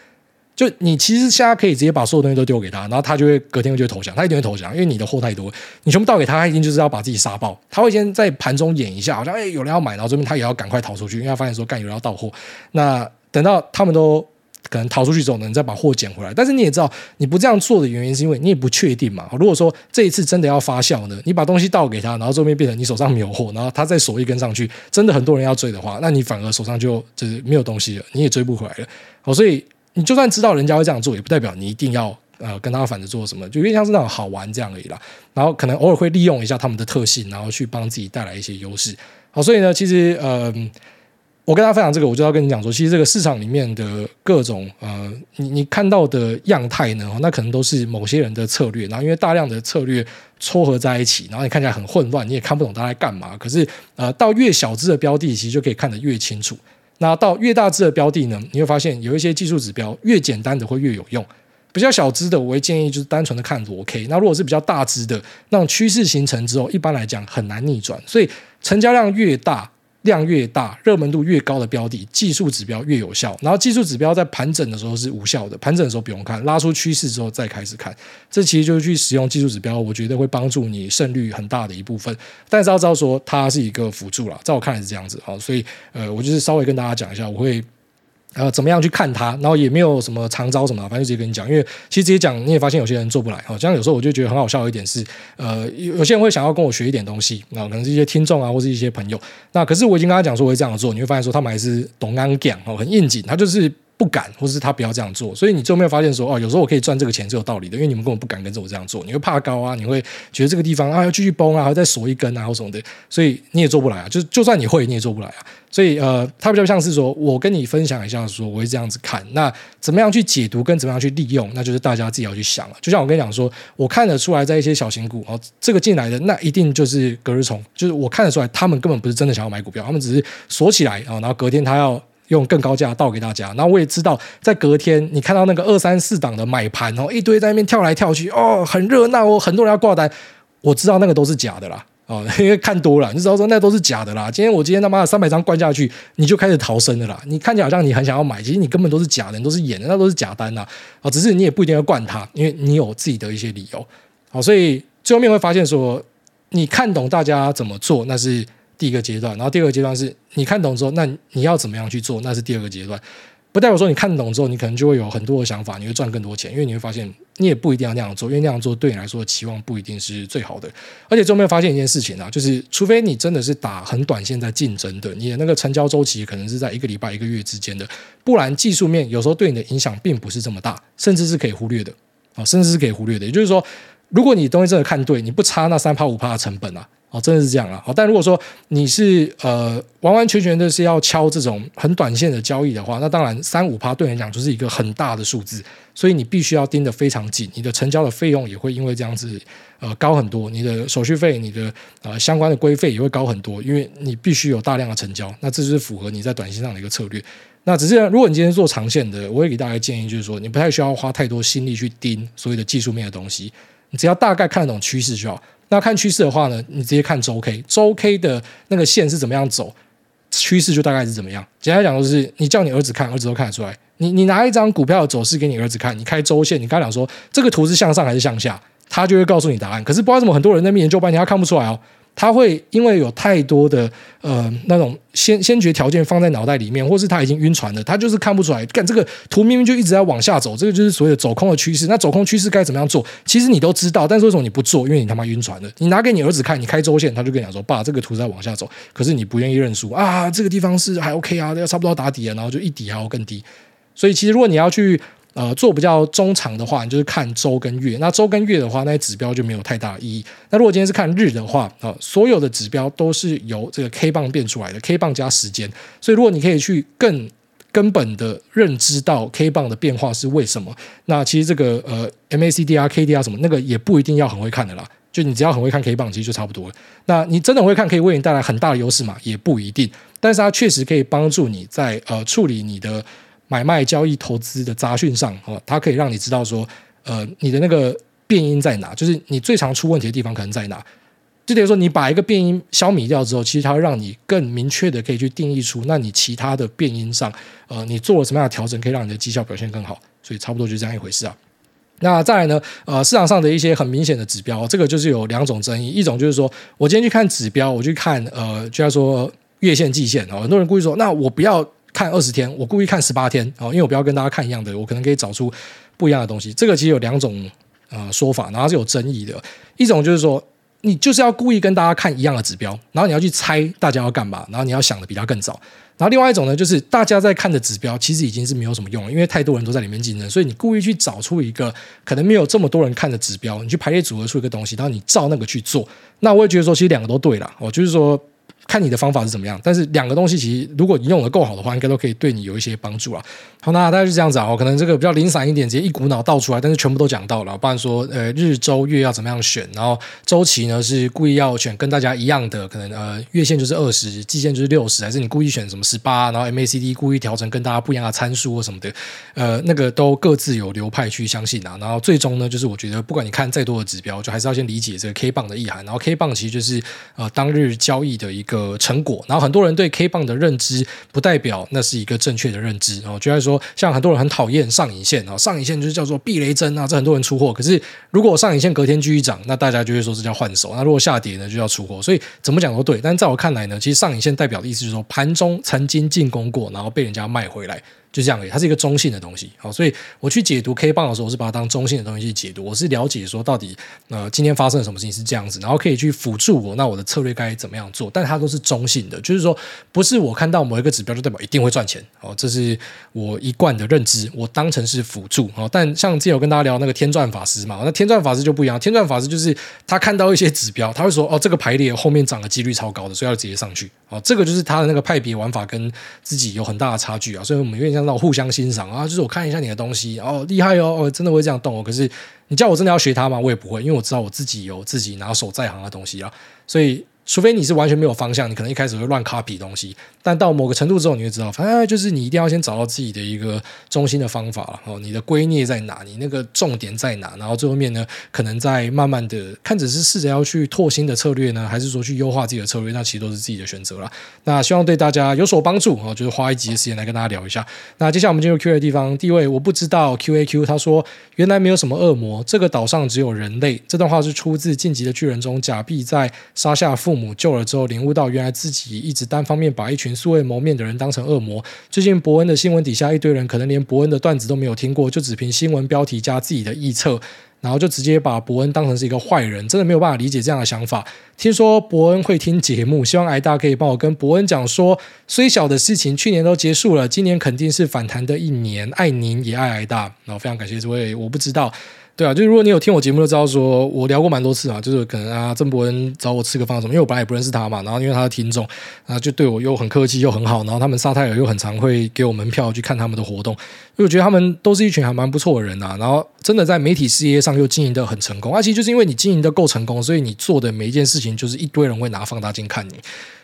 就你其实现在可以直接把所有东西都丢给他，然后他就会隔天就会投降，他一定会投降，因为你的货太多，你全部倒给他，他一定就是要把自己杀爆。他会先在盘中演一下，好像哎有人要买，然后这边他也要赶快逃出去，因为他发现说干有人要到货。那等到他们都可能逃出去之后呢，你再把货捡回来。但是你也知道，你不这样做的原因是因为你也不确定嘛。如果说这一次真的要发酵呢，你把东西倒给他，然后这边变成你手上没有货，然后他再锁一根上去，真的很多人要追的话，那你反而手上就就是没有东西了，你也追不回来了。好，所以你就算知道人家会这样做，也不代表你一定要呃跟他反着做什么，就有点像是那种好玩这样而已啦。然后可能偶尔会利用一下他们的特性，然后去帮自己带来一些优势。好，所以呢，其实呃。我跟大家分享这个，我就要跟你讲说，其实这个市场里面的各种呃，你你看到的样态呢，那可能都是某些人的策略。然后因为大量的策略撮合在一起，然后你看起来很混乱，你也看不懂他在干嘛。可是呃，到越小支的标的，其实就可以看得越清楚。那到越大只的标的呢，你会发现有一些技术指标越简单的会越有用。比较小只的，我会建议就是单纯的看裸 K。那如果是比较大只的，那种趋势形成之后，一般来讲很难逆转。所以成交量越大。量越大，热门度越高的标的，技术指标越有效。然后技术指标在盘整的时候是无效的，盘整的时候不用看，拉出趋势之后再开始看。这其实就是去使用技术指标，我觉得会帮助你胜率很大的一部分。但是要知道说，它是一个辅助了，在我看来是这样子好。所以呃，我就是稍微跟大家讲一下，我会。呃，怎么样去看它？然后也没有什么长招什么，反正就直接跟你讲。因为其实直接讲，你也发现有些人做不来。好像有时候我就觉得很好笑的一点是，呃，有些人会想要跟我学一点东西，那可能是一些听众啊，或是一些朋友。那可是我已经跟他讲说我会这样做，你会发现说他们还是懂安讲哦，很应景，他就是。不敢，或是他不要这样做，所以你就没有发现说哦，有时候我可以赚这个钱是有道理的，因为你们根本不敢跟着我这样做，你会怕高啊，你会觉得这个地方啊要继续崩啊，还要再锁一根啊或什么的，所以你也做不来啊。就就算你会，你也做不来啊。所以呃，它比较像是说我跟你分享一下，说我会这样子看，那怎么样去解读跟怎么样去利用，那就是大家自己要去想了。就像我跟你讲说，我看得出来，在一些小型股哦，这个进来的那一定就是隔日冲，就是我看得出来，他们根本不是真的想要买股票，他们只是锁起来啊，然后隔天他要。用更高价倒给大家，然后我也知道，在隔天你看到那个二三四档的买盘哦，一堆在那边跳来跳去哦，很热闹哦，很多人要挂单，我知道那个都是假的啦，哦，因为看多了，你知道说那都是假的啦。今天我今天他妈的三百张灌下去，你就开始逃生的啦。你看起来好像你很想要买，其实你根本都是假的，你都是演的，那都是假单呐。啊，只是你也不一定要灌它，因为你有自己的一些理由。好，所以最后面会发现说，你看懂大家怎么做，那是。第一个阶段，然后第二个阶段是你看懂之后，那你要怎么样去做？那是第二个阶段，不代表说你看懂之后，你可能就会有很多的想法，你会赚更多钱，因为你会发现你也不一定要那样做，因为那样做对你来说期望不一定是最好的。而且最后面发现一件事情啊，就是除非你真的是打很短线在竞争的，你的那个成交周期可能是在一个礼拜、一个月之间的，不然技术面有时候对你的影响并不是这么大，甚至是可以忽略的啊，甚至是可以忽略的。也就是说，如果你东西真的看对，你不差那三趴五趴的成本啊。哦，真的是这样啊！好，但如果说你是呃完完全全的是要敲这种很短线的交易的话，那当然三五趴对你来讲就是一个很大的数字，所以你必须要盯得非常紧，你的成交的费用也会因为这样子呃高很多，你的手续费、你的呃相关的规费也会高很多，因为你必须有大量的成交，那这就是符合你在短线上的一个策略。那只是如果你今天做长线的，我会给大家建议就是说，你不太需要花太多心力去盯所有的技术面的东西，只要大概看得懂趋势就好。那看趋势的话呢，你直接看周 K，周 K 的那个线是怎么样走，趋势就大概是怎么样。简单讲，就是你叫你儿子看，儿子都看得出来。你你拿一张股票的走势给你儿子看，你开周线，你跟他讲说这个图是向上还是向下，他就会告诉你答案。可是不知道怎么很多人在面研究半天，他看不出来哦。他会因为有太多的呃那种先先决条件放在脑袋里面，或是他已经晕船了，他就是看不出来。干这个图明明就一直在往下走，这个就是所谓的走空的趋势。那走空趋势该怎么样做？其实你都知道，但是为什么你不做？因为你他妈晕船了。你拿给你儿子看，你开周线，他就跟你讲说：“爸，这个图在往下走。”可是你不愿意认输啊，这个地方是还 OK 啊，要差不多打底了，然后就一底还要更低。所以其实如果你要去。呃，做比较中长的话，你就是看周跟月。那周跟月的话，那些指标就没有太大意义。那如果今天是看日的话，啊、呃，所有的指标都是由这个 K 棒变出来的，K 棒加时间。所以如果你可以去更根本的认知到 K 棒的变化是为什么，那其实这个呃 MACD 啊、KD 啊什么那个也不一定要很会看的啦。就你只要很会看 K 棒，其实就差不多了。那你真的会看，可以为你带来很大的优势嘛？也不一定。但是它确实可以帮助你在呃处理你的。买卖交易投资的杂讯上，哦，它可以让你知道说，呃，你的那个变音在哪，就是你最常出问题的地方可能在哪。就等于说，你把一个变音消弭掉之后，其实它会让你更明确的可以去定义出，那你其他的变音上，呃，你做了什么样的调整，可以让你的绩效表现更好。所以差不多就是这样一回事啊。那再来呢，呃，市场上的一些很明显的指标，这个就是有两种争议，一种就是说我今天去看指标，我去看，呃，就要说月线、季线哦，很多人故意说，那我不要。看二十天，我故意看十八天，哦，因为我不要跟大家看一样的，我可能可以找出不一样的东西。这个其实有两种呃说法，然后是有争议的。一种就是说，你就是要故意跟大家看一样的指标，然后你要去猜大家要干嘛，然后你要想的比他更早。然后另外一种呢，就是大家在看的指标其实已经是没有什么用了，因为太多人都在里面竞争，所以你故意去找出一个可能没有这么多人看的指标，你去排列组合出一个东西，然后你照那个去做。那我也觉得说，其实两个都对了，哦，就是说。看你的方法是怎么样，但是两个东西其实，如果你用的够好的话，应该都可以对你有一些帮助啊。好，那大概是这样子啊。我可能这个比较零散一点，直接一股脑倒出来，但是全部都讲到了。不然说，呃，日周月要怎么样选，然后周期呢是故意要选跟大家一样的，可能呃月线就是二十，季线就是六十，还是你故意选什么十八，然后 MACD 故意调整跟大家不一样的参数或什么的，呃，那个都各自有流派去相信啊。然后最终呢，就是我觉得不管你看再多的指标，就还是要先理解这个 K 棒的意涵。然后 K 棒其实就是呃当日交易的一个成果。然后很多人对 K 棒的认知，不代表那是一个正确的认知哦。就像说，像很多人很讨厌上影线啊，上影线就是叫做避雷针啊，这很多人出货。可是如果上影线隔天继续涨，那大家就会说这叫换手。那如果下跌呢，就要出货。所以怎么讲都对。但在我看来呢，其实上影线代表的意思是说，盘中曾经进攻过，然后被人家卖回来。就这样而已，它是一个中性的东西，好，所以我去解读 K 棒的时候，我是把它当中性的东西去解读，我是了解说到底呃今天发生了什么事情是这样子，然后可以去辅助我，那我的策略该怎么样做？但它都是中性的，就是说不是我看到某一个指标就代表一定会赚钱，哦，这是我一贯的认知，我当成是辅助，哦，但像之前有跟大家聊那个天转法师嘛，那天转法师就不一样，天转法师就是他看到一些指标，他会说哦这个排列后面涨的几率超高的，所以要直接上去，哦，这个就是他的那个派别玩法跟自己有很大的差距啊，所以我们有点像那互相欣赏。啊，就是我看一下你的东西，哦，厉害哦，真的会这样动哦。可是你叫我真的要学他吗？我也不会，因为我知道我自己有自己拿手在行的东西啊，所以。除非你是完全没有方向，你可能一开始会乱 copy 东西，但到某个程度之后，你会知道，反正就是你一定要先找到自己的一个中心的方法了 哦，你的归臬在哪，你那个重点在哪，然后最后面呢，可能再慢慢的看，只是试着要去拓新的策略呢，还是说去优化自己的策略，那其实都是自己的选择啦。那希望对大家有所帮助哦，就是花一集的时间来跟大家聊一下。那接下来我们进入 Q 的地方，第一位我不知道 QAQ 他说，原来没有什么恶魔，这个岛上只有人类。这段话是出自《进击的巨人》中，假币在杀下父父母救了之后。领悟到原来自己一直单方面把一群素未谋面的人当成恶魔。最近伯恩的新闻底下一堆人可能连伯恩的段子都没有听过，就只凭新闻标题加自己的臆测，然后就直接把伯恩当成是一个坏人，真的没有办法理解这样的想法。听说伯恩会听节目，希望挨大可以帮我跟伯恩讲说，虽小的事情去年都结束了，今年肯定是反弹的一年。爱您也爱挨大，然后非常感谢这位，我不知道。对啊，就是如果你有听我节目，就知道说我聊过蛮多次啊，就是可能啊，郑伯恩找我吃个饭什么，因为我本来也不认识他嘛，然后因为他的听众啊，就对我又很客气又很好，然后他们沙泰尔又很常会给我门票去看他们的活动，因为我觉得他们都是一群还蛮不错的人啊，然后真的在媒体事业上又经营得很成功，而、啊、其实就是因为你经营得够成功，所以你做的每一件事情就是一堆人会拿放大镜看你。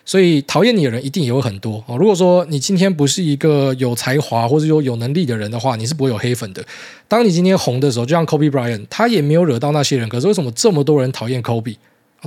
所以讨厌你的人一定也会很多哦。如果说你今天不是一个有才华或者说有能力的人的话，你是不会有黑粉的。当你今天红的时候，就像 Kobe Bryant，他也没有惹到那些人，可是为什么这么多人讨厌 Kobe？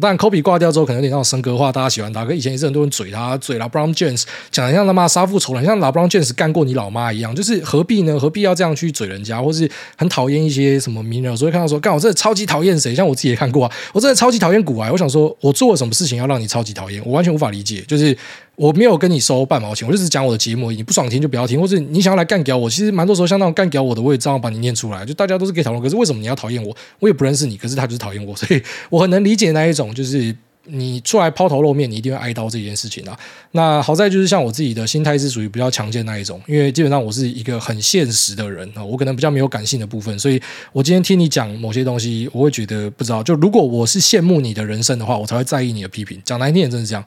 当然，科比挂掉之后，可能有点那种生格化，大家喜欢他。可以前也是很多人嘴他，嘴了 Brown James 讲的像他妈杀父仇人，像老 Brown James 干过你老妈一样，就是何必呢？何必要这样去嘴人家，或是很讨厌一些什么名人？所以看到说，干我真的超级讨厌谁？像我自己也看过啊，我真的超级讨厌古癌。我想说，我做了什么事情要让你超级讨厌？我完全无法理解，就是。我没有跟你收半毛钱，我就只讲我的节目，你不爽听就不要听，或者你想要来干掉我，其实蛮多时候像那种干掉我的，我也照样把你念出来，就大家都是可以讨论。可是为什么你要讨厌我？我也不认识你，可是他就是讨厌我，所以我很能理解那一种，就是你出来抛头露面，你一定会挨刀这件事情啊。那好在就是像我自己的心态是属于比较强健那一种，因为基本上我是一个很现实的人啊，我可能比较没有感性的部分，所以我今天听你讲某些东西，我会觉得不知道。就如果我是羡慕你的人生的话，我才会在意你的批评。讲难听点，真是这样。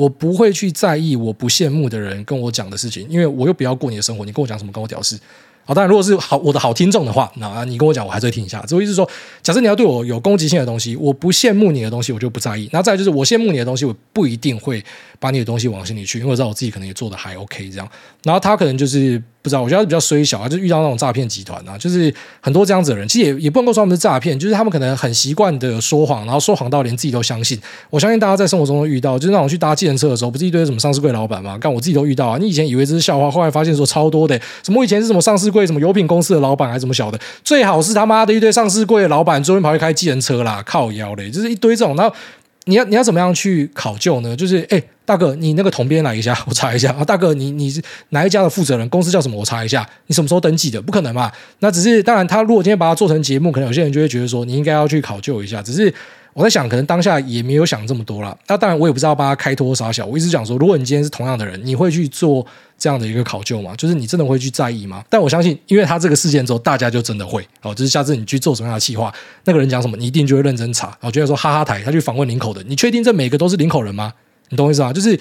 我不会去在意我不羡慕的人跟我讲的事情，因为我又不要过你的生活，你跟我讲什么，跟我屌事。好，当然，如果是好我的好听众的话，那你跟我讲，我还是会听一下。这意思是说，假设你要对我有攻击性的东西，我不羡慕你的东西，我就不在意。那再就是，我羡慕你的东西，我不一定会把你的东西往心里去，因为我知道我自己可能也做的还 OK 这样。然后他可能就是。不知道，我觉得比较衰小啊，就遇到那种诈骗集团啊，就是很多这样子的人，其实也也不能够说他们是诈骗，就是他们可能很习惯的说谎，然后说谎到连自己都相信。我相信大家在生活中都遇到，就是那种去搭计程车的时候，不是一堆什么上市柜老板吗？干我自己都遇到啊。你以前以为这是笑话，后来发现说超多的，什么以前是什么上市柜什么油品公司的老板，还是什么小的，最好是他妈的一堆上市柜的老板，专门跑去开计程车啦，靠腰嘞，就是一堆这种，然后。你要你要怎么样去考究呢？就是哎，大哥，你那个同编来一下，我查一下啊。大哥，你你是哪一家的负责人？公司叫什么？我查一下。你什么时候登记的？不可能嘛。那只是当然，他如果今天把它做成节目，可能有些人就会觉得说，你应该要去考究一下。只是。我在想，可能当下也没有想这么多了。那当然，我也不知道帮他开脱啥小。我一直讲说，如果你今天是同样的人，你会去做这样的一个考究吗？就是你真的会去在意吗？但我相信，因为他这个事件之后，大家就真的会哦。就是下次你去做什么样的企划，那个人讲什么，你一定就会认真查。我觉得说哈哈台，他去访问林口的，你确定这每个都是林口人吗？你懂我意思吗？就是。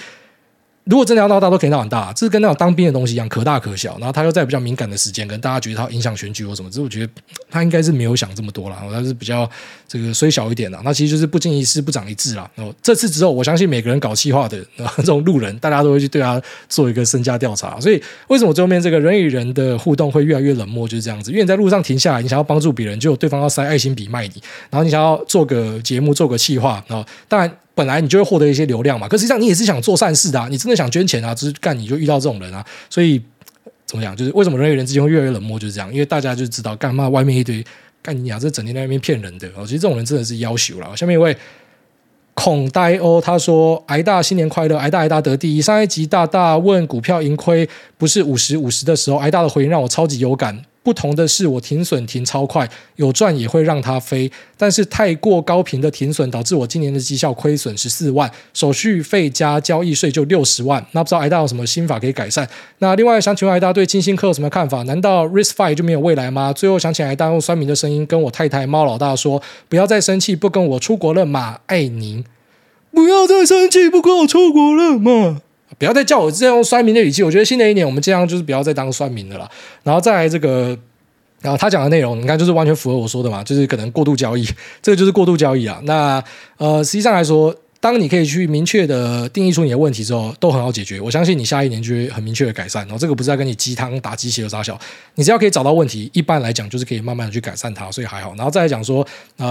如果真的要闹大，都可以闹很大，这是跟那种当兵的东西一样，可大可小。然后他又在比较敏感的时间，跟大家觉得他影响选举或什么，这我觉得 他应该是没有想这么多了，他是比较这个虽小一点的。那其实就是不经一事不长一智啦。然后这次之后，我相信每个人搞气化的这种路人，大家都会去对他做一个身家调查。所以为什么最后面这个人与人的互动会越来越冷漠，就是这样子。因为你在路上停下来，你想要帮助别人，就对方要塞爱心笔卖你，然后你想要做个节目，做个企划，然后当然。本来你就会获得一些流量嘛，可实际上你也是想做善事的啊，你真的想捐钱啊，只是干你就遇到这种人啊，所以怎么讲，就是为什么人与人之间会越来越冷漠，就是这样，因为大家就知道干嘛外面一堆干你啊这整天在那边骗人的哦，其实这种人真的是夭寿了。下面一位孔呆欧他说：“挨大新年快乐，挨大挨大得第一。”上一集大大问股票盈亏不是五十五十的时候，挨大的回应让我超级有感。不同的是，我停损停超快，有赚也会让它飞，但是太过高频的停损导致我今年的绩效亏损十四万，手续费加交易税就六十万。那不知道挨大有什么心法可以改善？那另外想请问挨大对金星科有什么看法？难道 Risk Five 就没有未来吗？最后想请挨大用酸民的声音跟我太太猫老大说，不要再生气，不跟我出国了嘛，爱您。不要再生气，不跟我出国了嘛。不要再叫我这样用酸民的语气，我觉得新的一年我们尽量就是不要再当酸民的了。然后再来这个，然后他讲的内容，你看就是完全符合我说的嘛，就是可能过度交易，这个就是过度交易啊。那呃，实际上来说。当你可以去明确的定义出你的问题之后，都很好解决。我相信你下一年就会很明确的改善。然后这个不是在跟你鸡汤打鸡血的杀小，你只要可以找到问题，一般来讲就是可以慢慢的去改善它，所以还好。然后再来讲说，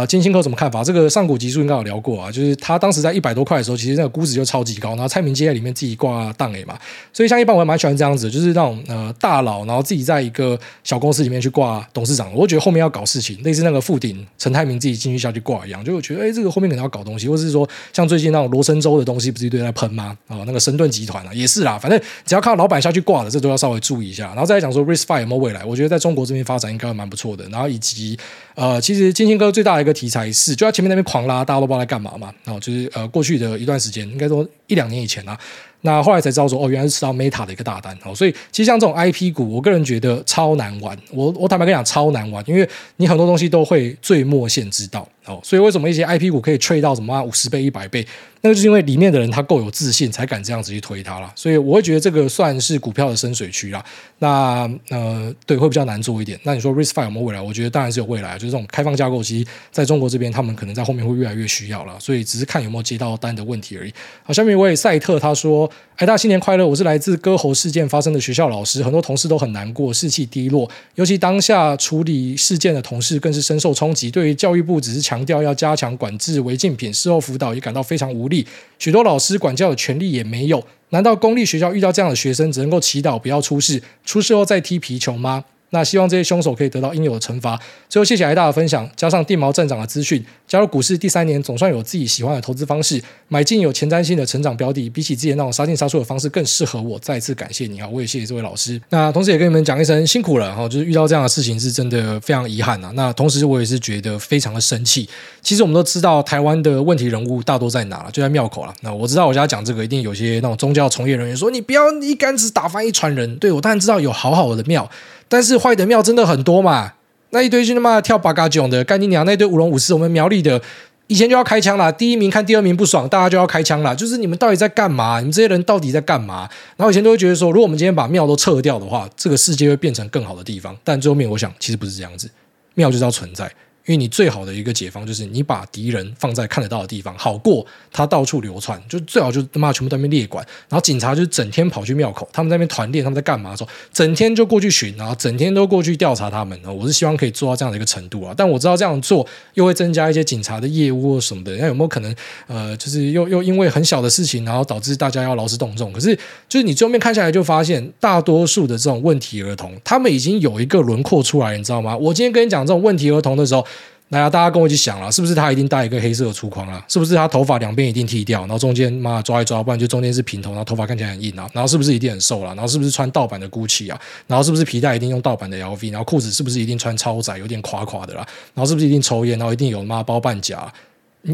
金星科怎么看法？这个上古集数应该有聊过啊，就是他当时在一百多块的时候，其实那个估值就超级高。然后蔡明介在里面自己挂档诶嘛，所以像一般我还蛮喜欢这样子，就是那种呃大佬，然后自己在一个小公司里面去挂董事长，我觉得后面要搞事情，类似那个富鼎陈泰明自己进去下去挂一样，就我觉得哎，这个后面可能要搞东西，或是说像最最近那种罗森州。的东西不是一堆在喷吗？那个神盾集团啊，也是啦。反正只要靠老板下去挂了，这都要稍微注意一下。然后再来讲说，RISC-V 有没有未来？我觉得在中国这边发展应该蛮不错的。然后以及呃，其实金星哥最大的一个题材是，就在前面那边狂拉，大家都不知道在干嘛嘛。然后就是呃，过去的一段时间，应该说一两年以前啊。那后来才知道说，哦，原来是吃到 Meta 的一个大单哦，所以其实像这种 IP 股，我个人觉得超难玩。我我坦白跟你讲，超难玩，因为你很多东西都会最末线知道哦。所以为什么一些 IP 股可以吹到什么五十倍、一百倍？那个就是因为里面的人他够有自信，才敢这样子去推它啦。所以我会觉得这个算是股票的深水区啦。那呃，对，会比较难做一点。那你说 RISC-V 有没有未来？我觉得当然是有未来，就是这种开放架构，其实在中国这边，他们可能在后面会越来越需要了。所以只是看有没有接到单的问题而已。好，下面一位赛特他说。哎大新年快乐！我是来自割喉事件发生的学校老师，很多同事都很难过，士气低落。尤其当下处理事件的同事更是深受冲击。对于教育部只是强强调要加强管制违禁品，事后辅导也感到非常无力。许多老师管教的权利也没有。难道公立学校遇到这样的学生，只能够祈祷不要出事，出事后再踢皮球吗？那希望这些凶手可以得到应有的惩罚。最后，谢谢艾大的分享，加上地毛站长的资讯，加入股市第三年，总算有自己喜欢的投资方式，买进有前瞻性的成长标的，比起之前那种杀进杀出的方式更适合我。再次感谢你啊，我也谢谢这位老师。那同时也跟你们讲一声辛苦了哈，就是遇到这样的事情是真的非常遗憾啊。那同时我也是觉得非常的生气。其实我们都知道台湾的问题人物大多在哪了，就在庙口了。那我知道我现在讲这个一定有些那种宗教从业人员说，你不要一竿子打翻一船人。对，我当然知道有好好的庙。但是坏的庙真的很多嘛？那一堆就他妈跳八嘎囧的，干你娘！那堆舞龙舞狮，我们苗栗的以前就要开枪啦。第一名看第二名不爽，大家就要开枪啦。就是你们到底在干嘛？你们这些人到底在干嘛？然后以前都会觉得说，如果我们今天把庙都撤掉的话，这个世界会变成更好的地方。但最后面，我想其实不是这样子，庙就是要存在。因为你最好的一个解方就是你把敌人放在看得到的地方，好过他到处流窜。就最好就他妈全部在那边列管，然后警察就整天跑去庙口，他们在那边团练，他们在干嘛的时候，整天就过去巡，然后整天都过去调查他们。我是希望可以做到这样的一个程度啊，但我知道这样做又会增加一些警察的业务或什么的。那有没有可能呃，就是又又因为很小的事情，然后导致大家要劳师动众？可是就是你最后面看下来就发现，大多数的这种问题儿童，他们已经有一个轮廓出来，你知道吗？我今天跟你讲这种问题儿童的时候。来啊大家跟我一起想了，是不是他一定戴一个黑色的粗框啊？是不是他头发两边一定剃掉，然后中间妈抓一抓，不然就中间是平头，然后头发看起来很硬啊？然后是不是一定很瘦了？然后是不是穿盗版的 Gucci 啊？然后是不是皮带一定用盗版的 LV？然后裤子是不是一定穿超窄，有点垮垮的啦？然后是不是一定抽烟？然后一定有妈包半甲？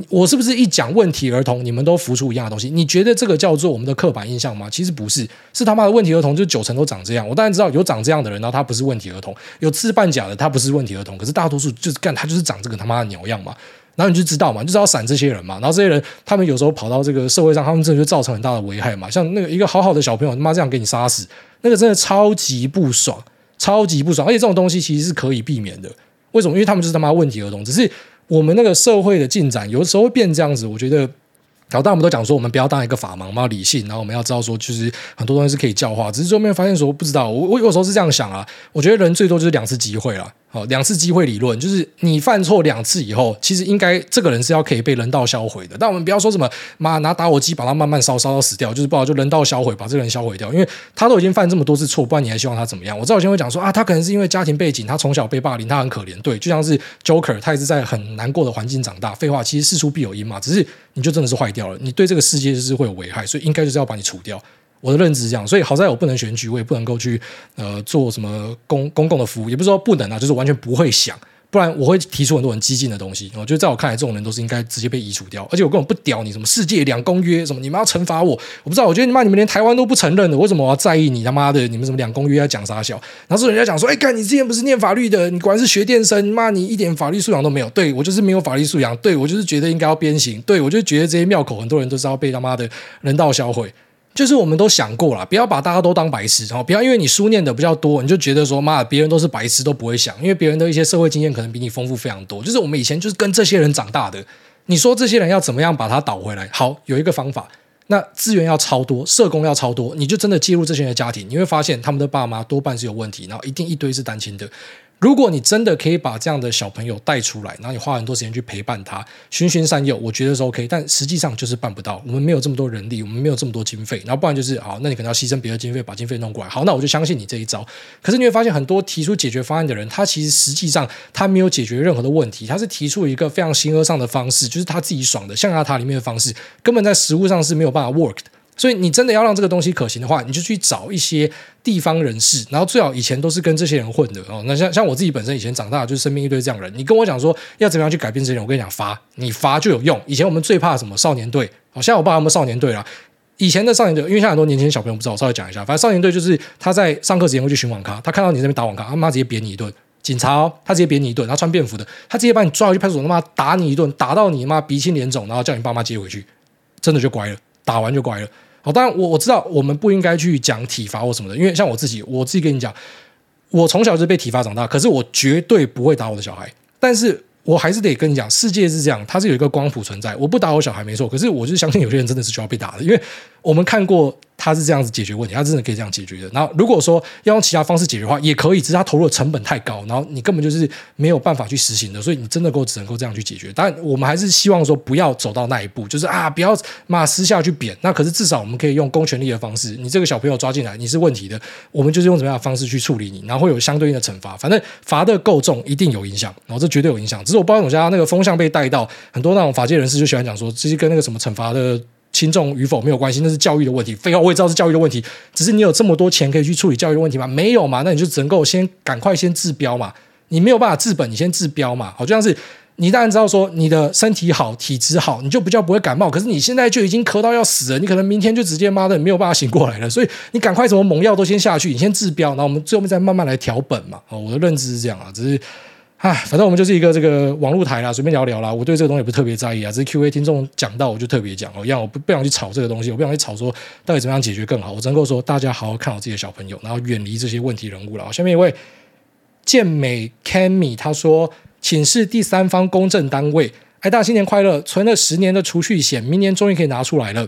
我是不是一讲问题儿童，你们都浮出一样的东西？你觉得这个叫做我们的刻板印象吗？其实不是，是他妈的问题儿童，就九成都长这样。我当然知道有长这样的人，然后他不是问题儿童；有刺半甲的，他不是问题儿童。可是大多数就是干，他就是长这个他妈的鸟样嘛。然后你就知道嘛，就知道闪这些人嘛。然后这些人，他们有时候跑到这个社会上，他们真的就造成很大的危害嘛。像那个一个好好的小朋友，他妈这样给你杀死，那个真的超级不爽，超级不爽。而且这种东西其实是可以避免的。为什么？因为他们就是他妈问题儿童，只是。我们那个社会的进展，有的时候会变这样子。我觉得，老大我们都讲说，我们不要当一个法盲，我们要理性，然后我们要知道说，其实很多东西是可以教化。只是最后面发现说，不知道。我我有时候是这样想啊，我觉得人最多就是两次机会了。好，两次机会理论就是你犯错两次以后，其实应该这个人是要可以被人道销毁的。但我们不要说什么妈拿打火机把他慢慢烧烧到死掉，就是不好就人道销毁，把这个人销毁掉，因为他都已经犯这么多次错，不然你还希望他怎么样？我知道有些人会讲说啊，他可能是因为家庭背景，他从小被霸凌，他很可怜。对，就像是 Joker，他也是在很难过的环境长大。废话，其实事出必有因嘛，只是你就真的是坏掉了，你对这个世界就是会有危害，所以应该就是要把你除掉。我的认知是这样，所以好在我不能选举，我也不能够去呃做什么公公共的服务，也不是说不能啊，就是完全不会想，不然我会提出很多很激进的东西。我觉得在我看来，这种人都是应该直接被移除掉。而且我根本不屌你什么世界两公约什么，你们要惩罚我，我不知道。我觉得你妈你们连台湾都不承认的，为什么我要在意你他妈的你们什么两公约要讲啥小？然后是人家讲说，哎，干你之前不是念法律的，你果然是学电声，妈你一点法律素养都没有。对我就是没有法律素养，对我就是觉得应该要鞭刑，对我就觉得这些庙口很多人都是要被他妈的人道销毁。就是我们都想过了，不要把大家都当白痴，然后不要因为你书念的比较多，你就觉得说妈，别人都是白痴都不会想，因为别人的一些社会经验可能比你丰富非常多。就是我们以前就是跟这些人长大的，你说这些人要怎么样把他导回来？好，有一个方法，那资源要超多，社工要超多，你就真的介入这些人的家庭，你会发现他们的爸妈多半是有问题，然后一定一堆是单亲的。如果你真的可以把这样的小朋友带出来，然后你花很多时间去陪伴他，循循善诱，我觉得是 OK。但实际上就是办不到，我们没有这么多人力，我们没有这么多经费，然后不然就是好，那你可能要牺牲别的经费把经费弄过来。好，那我就相信你这一招。可是你会发现，很多提出解决方案的人，他其实实际上他没有解决任何的问题，他是提出一个非常形而上的方式，就是他自己爽的象牙塔里面的方式，根本在实务上是没有办法 work 的。所以你真的要让这个东西可行的话，你就去找一些地方人士，然后最好以前都是跟这些人混的哦。那像像我自己本身以前长大就是身边一堆这样人，你跟我讲说要怎么样去改变这些人，我跟你讲罚，你罚就有用。以前我们最怕什么少年队，好，现在我爸他们少年队啦。以前的少年队，因为像很多年轻小朋友不知道，我稍微讲一下，反正少年队就是他在上课时间会去巡网咖，他看到你这边打网咖，他妈直接扁你一顿。警察哦，他直接扁你一顿，他穿便服的，他直接把你抓回去派出所，他妈打你一顿，打到你妈鼻青脸肿，然后叫你爸妈接回去，真的就乖了，打完就乖了。好，当然我我知道我们不应该去讲体罚或什么的，因为像我自己，我自己跟你讲，我从小就是被体罚长大，可是我绝对不会打我的小孩，但是我还是得跟你讲，世界是这样，它是有一个光谱存在，我不打我小孩没错，可是我就相信有些人真的是需要被打的，因为我们看过。他是这样子解决问题，他真的可以这样解决的。然后如果说要用其他方式解决的话，也可以，只是他投入的成本太高，然后你根本就是没有办法去实行的。所以你真的够只能够这样去解决。但我们还是希望说不要走到那一步，就是啊，不要骂私下去扁。那可是至少我们可以用公权力的方式，你这个小朋友抓进来，你是问题的，我们就是用什么样的方式去处理你，然后会有相对应的惩罚。反正罚的够重，一定有影响，然后这绝对有影响。只是我不知道我家那个风向被带到很多那种法界人士就喜欢讲说，这些跟那个什么惩罚的。轻重与否没有关系，那是教育的问题。废话，我也知道是教育的问题，只是你有这么多钱可以去处理教育的问题吗？没有嘛？那你就只能够先赶快先治标嘛。你没有办法治本，你先治标嘛。好，就像是你当然知道说你的身体好，体质好，你就比较不会感冒。可是你现在就已经咳到要死了，你可能明天就直接妈的没有办法醒过来了。所以你赶快什么猛药都先下去，你先治标，然后我们最后面再慢慢来调本嘛。哦，我的认知是这样啊，只是。唉，反正我们就是一个这个网络台啦，随便聊聊啦。我对这个东西也不是特别在意啊，只是 Q&A 听众讲到我就特别讲哦，让我不不想去吵这个东西，我不想去吵说到底怎么样解决更好。我只能够说大家好好看好自己的小朋友，然后远离这些问题人物了。下面一位健美 Cammy 他说，请示第三方公证单位，哎大家新年快乐，存了十年的储蓄险，明年终于可以拿出来了，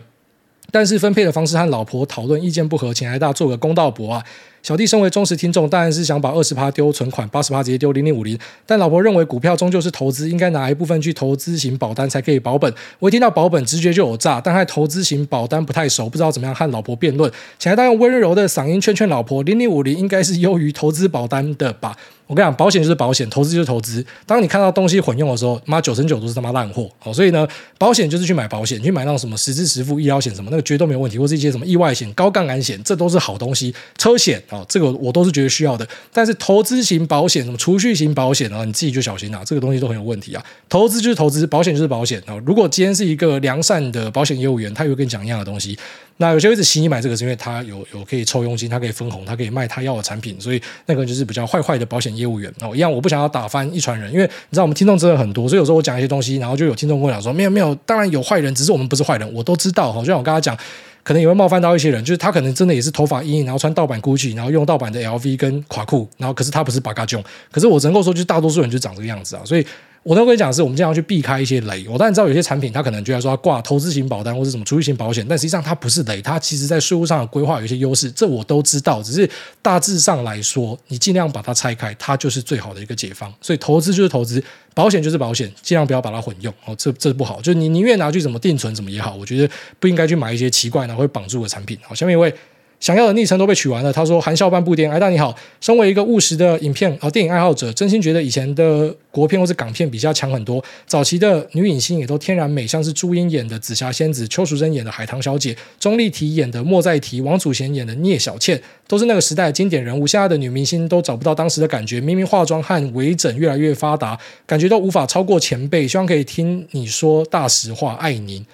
但是分配的方式和老婆讨论意见不合，请癌大做个公道博啊。小弟身为忠实听众，当然是想把二十趴丢存款，八十趴直接丢零零五零。但老婆认为股票终究是投资，应该拿一部分去投资型保单才可以保本。我一听到保本，直觉就有诈，但还投资型保单不太熟，不知道怎么样和老婆辩论。请来大用温柔的嗓音劝劝老婆，零零五零应该是优于投资保单的吧。我跟你讲，保险就是保险，投资就是投资。当你看到东西混用的时候，妈九成九都是他妈烂货。好，所以呢，保险就是去买保险，去买那种什么实质实付医疗险什么，那个绝对没有问题，或是一些什么意外险、高杠杆险，这都是好东西。车险啊，这个我都是觉得需要的。但是投资型保险、什么储蓄型保险啊，你自己就小心啊，这个东西都很有问题啊。投资就是投资，保险就是保险啊。如果今天是一个良善的保险业务员，他也会跟你讲一样的东西。那有些人一直吸你买这个，是因为他有有可以抽佣金，他可以分红，他可以卖他要的产品，所以那个就是比较坏坏的保险业务员哦。一样，我不想要打翻一船人，因为你知道我们听众真的很多，所以有时候我讲一些东西，然后就有听众跟我讲说，没有没有，当然有坏人，只是我们不是坏人，我都知道哈。就像我跟他讲，可能也会冒犯到一些人，就是他可能真的也是头发硬，然后穿盗版 Gucci，然后用盗版的 LV 跟垮裤，然后可是他不是八嘎囧，可是我能够说，就大多数人就长这个样子啊，所以。我都跟你讲是，我们经常去避开一些雷。我当然知道有些产品，它可能觉得说它挂投资型保单或者什么储蓄型保险，但实际上它不是雷，它其实在税务上的规划有一些优势，这我都知道。只是大致上来说，你尽量把它拆开，它就是最好的一个解方。所以投资就是投资，保险就是保险，尽量不要把它混用哦，这这不好。就你宁愿拿去怎么定存怎么也好，我觉得不应该去买一些奇怪然后会绑住的产品。好，下面一位。想要的昵称都被取完了。他说：“含笑半步癫，哎大你好。身为一个务实的影片啊电影爱好者，真心觉得以前的国片或是港片比较强很多。早期的女影星也都天然美，像是朱茵演的紫霞仙子，邱淑贞演的海棠小姐，钟丽缇演的莫再提，王祖贤演的聂小倩，都是那个时代的经典人物。现在的女明星都找不到当时的感觉，明明化妆和微整越来越发达，感觉都无法超过前辈。希望可以听你说大实话，爱您。”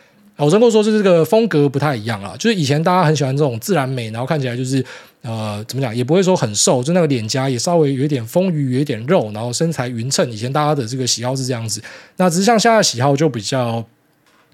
我真够说，是这个风格不太一样啊。就是以前大家很喜欢这种自然美，然后看起来就是呃，怎么讲，也不会说很瘦，就那个脸颊也稍微有一点丰腴，有一点肉，然后身材匀称。以前大家的这个喜好是这样子。那只是像现在喜好就比较，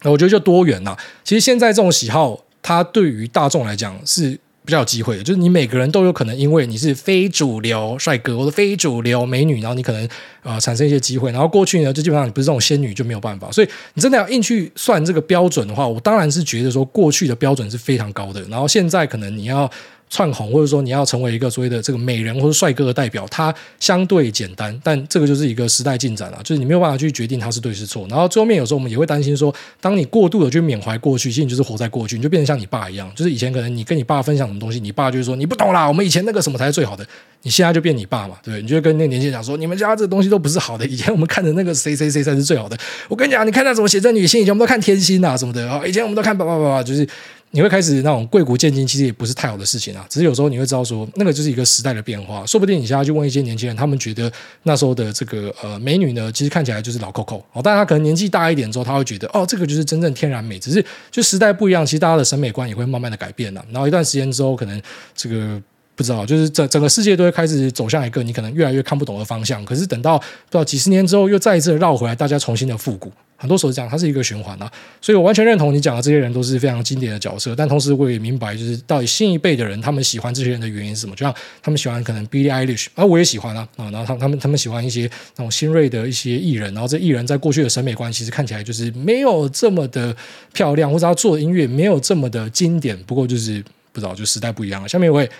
我觉得就多元了。其实现在这种喜好，它对于大众来讲是。比较有机会的，就是你每个人都有可能因为你是非主流帅哥或者非主流美女，然后你可能呃产生一些机会。然后过去呢，就基本上你不是这种仙女就没有办法。所以你真的要硬去算这个标准的话，我当然是觉得说过去的标准是非常高的。然后现在可能你要。窜红，或者说你要成为一个所谓的这个美人或者帅哥的代表，它相对简单，但这个就是一个时代进展了，就是你没有办法去决定它是对是错。然后最后面有时候我们也会担心说，当你过度的去缅怀过去，其实你就是活在过去，你就变成像你爸一样，就是以前可能你跟你爸分享什么东西，你爸就是说你不懂啦，我们以前那个什么才是最好的，你现在就变你爸嘛，对不对？你就会跟那个年轻人讲说，你们家这东西都不是好的，以前我们看的那个谁谁谁才是最好的。我跟你讲，你看那什么写真女性，以前我们都看天心啊什么的，以前我们都看叭叭叭叭，就是。你会开始那种贵古贱今，其实也不是太好的事情啊。只是有时候你会知道说，那个就是一个时代的变化。说不定你现在去问一些年轻人，他们觉得那时候的这个呃美女呢，其实看起来就是老 Coco 哦。但他可能年纪大一点之后，他会觉得哦，这个就是真正天然美。只是就时代不一样，其实大家的审美观也会慢慢的改变了。然后一段时间之后，可能这个不知道，就是整整个世界都会开始走向一个你可能越来越看不懂的方向。可是等到不知道几十年之后，又再一次绕回来，大家重新的复古。很多时候讲，它是一个循环啊，所以我完全认同你讲的这些人都是非常经典的角色。但同时我也明白，就是到底新一辈的人他们喜欢这些人的原因是什么？就像他们喜欢可能 Billie Eilish，啊，我也喜欢啊，啊，然后他他们他们喜欢一些那种新锐的一些艺人，然后这艺人在过去的审美观其实看起来就是没有这么的漂亮，或者他做的音乐没有这么的经典。不过就是不知道，就时代不一样了。下面有位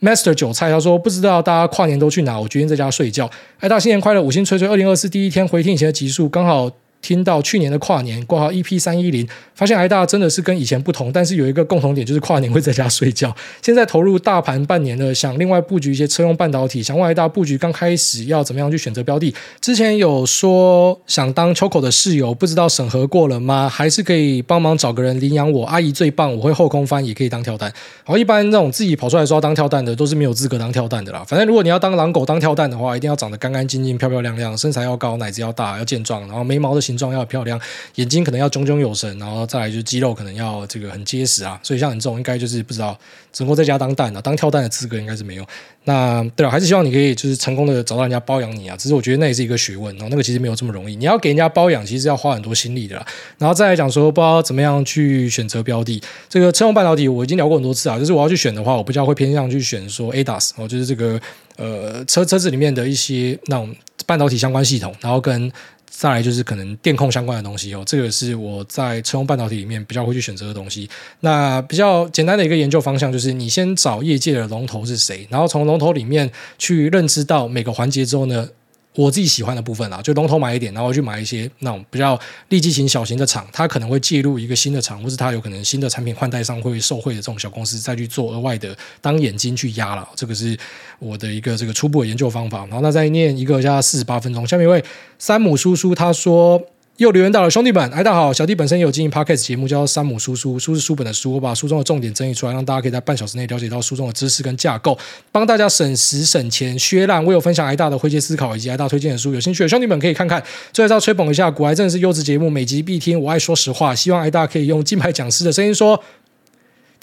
Master 韭菜他说，不知道大家跨年都去哪，我决定在家睡觉。哎，大新年快乐，五星吹吹。二零二四第一天回听以前的集数，刚好。听到去年的跨年挂号 EP 三一零，发现癌大真的是跟以前不同，但是有一个共同点，就是跨年会在家睡觉。现在投入大盘半年了，想另外布局一些车用半导体。想问癌大布局刚开始要怎么样去选择标的？之前有说想当秋口的室友，不知道审核过了吗？还是可以帮忙找个人领养我？阿姨最棒，我会后空翻，也可以当跳蛋。好，一般那种自己跑出来说要当跳蛋的，都是没有资格当跳蛋的啦。反正如果你要当狼狗当跳蛋的话，一定要长得干干净净、漂漂亮亮，身材要高，奶子要大，要健壮，然后眉毛的形形状要漂亮。眼睛可能要炯炯有神，然后再来就是肌肉可能要这个很结实啊，所以像你这种应该就是不知道，只能够在家当蛋啊，当跳蛋的资格应该是没有。那对了，还是希望你可以就是成功的找到人家包养你啊，只是我觉得那也是一个学问哦，那个其实没有这么容易，你要给人家包养，其实要花很多心力的啦。然后再来讲说，不知道怎么样去选择标的，这个车用半导体我已经聊过很多次啊，就是我要去选的话，我比较会偏向去选说 ADAS 哦，就是这个呃车车子里面的一些那种半导体相关系统，然后跟。再来就是可能电控相关的东西哦，这个是我在车用半导体里面比较会去选择的东西。那比较简单的一个研究方向就是，你先找业界的龙头是谁，然后从龙头里面去认知到每个环节之后呢，我自己喜欢的部分啦，就龙头买一点，然后去买一些那种比较利基型小型的厂，它可能会介入一个新的厂，或是它有可能新的产品换代上会受惠的这种小公司，再去做额外的当眼睛去压了。这个是我的一个这个初步的研究方法。然后那再念一个，加四十八分钟。下面一位山姆叔叔他说。又留言到了，兄弟们，哎，大家好，小弟本身也有经营 Podcast 节目，叫《山姆叔叔》，书是书本的书，我把书中的重点整理出来，让大家可以在半小时内了解到书中的知识跟架构，帮大家省时省钱削烂。我有分享挨大的灰阶思考以及挨大推荐的书，有兴趣的兄弟们可以看看。最后再吹捧一下，古癌真的是优质节目，每集必听。我爱说实话，希望挨大可以用金牌讲师的声音说。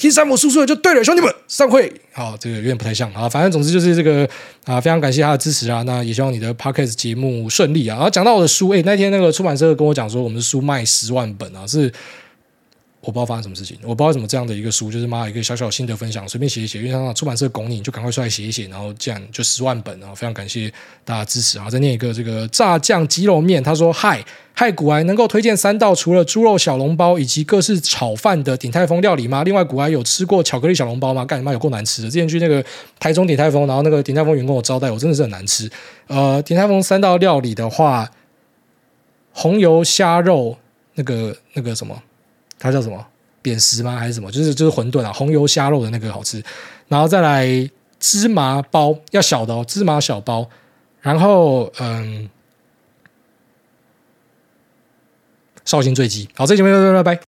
听山姆叔叔的就对了，兄弟们，散会。好，这个有点不太像啊，反正总之就是这个啊，非常感谢他的支持啊。那也希望你的 Podcast 节目顺利啊。然后讲到我的书，哎，那天那个出版社跟我讲说，我们的书卖十万本啊，是。我不知道发生什么事情，我不知道怎么这样的一个书，就是妈一个小小心得分享，随便写一写，因为他出版社拱你，就赶快出来写一写，然后这样就十万本啊，非常感谢大家支持啊！再念一个这个炸酱鸡肉面，他说嗨嗨，古埃能够推荐三道除了猪肉小笼包以及各式炒饭的鼎泰丰料理吗？另外古埃有吃过巧克力小笼包吗？干你妈有够难吃的！之前去那个台中鼎泰丰，然后那个鼎泰丰员工我招待我，真的是很难吃。呃，鼎泰丰三道料理的话，红油虾肉那个那个什么。它叫什么？扁食吗？还是什么？就是就是馄饨啊，红油虾肉的那个好吃。然后再来芝麻包，要小的哦，芝麻小包。然后嗯，绍兴醉鸡。好，这期节目就到这，拜拜。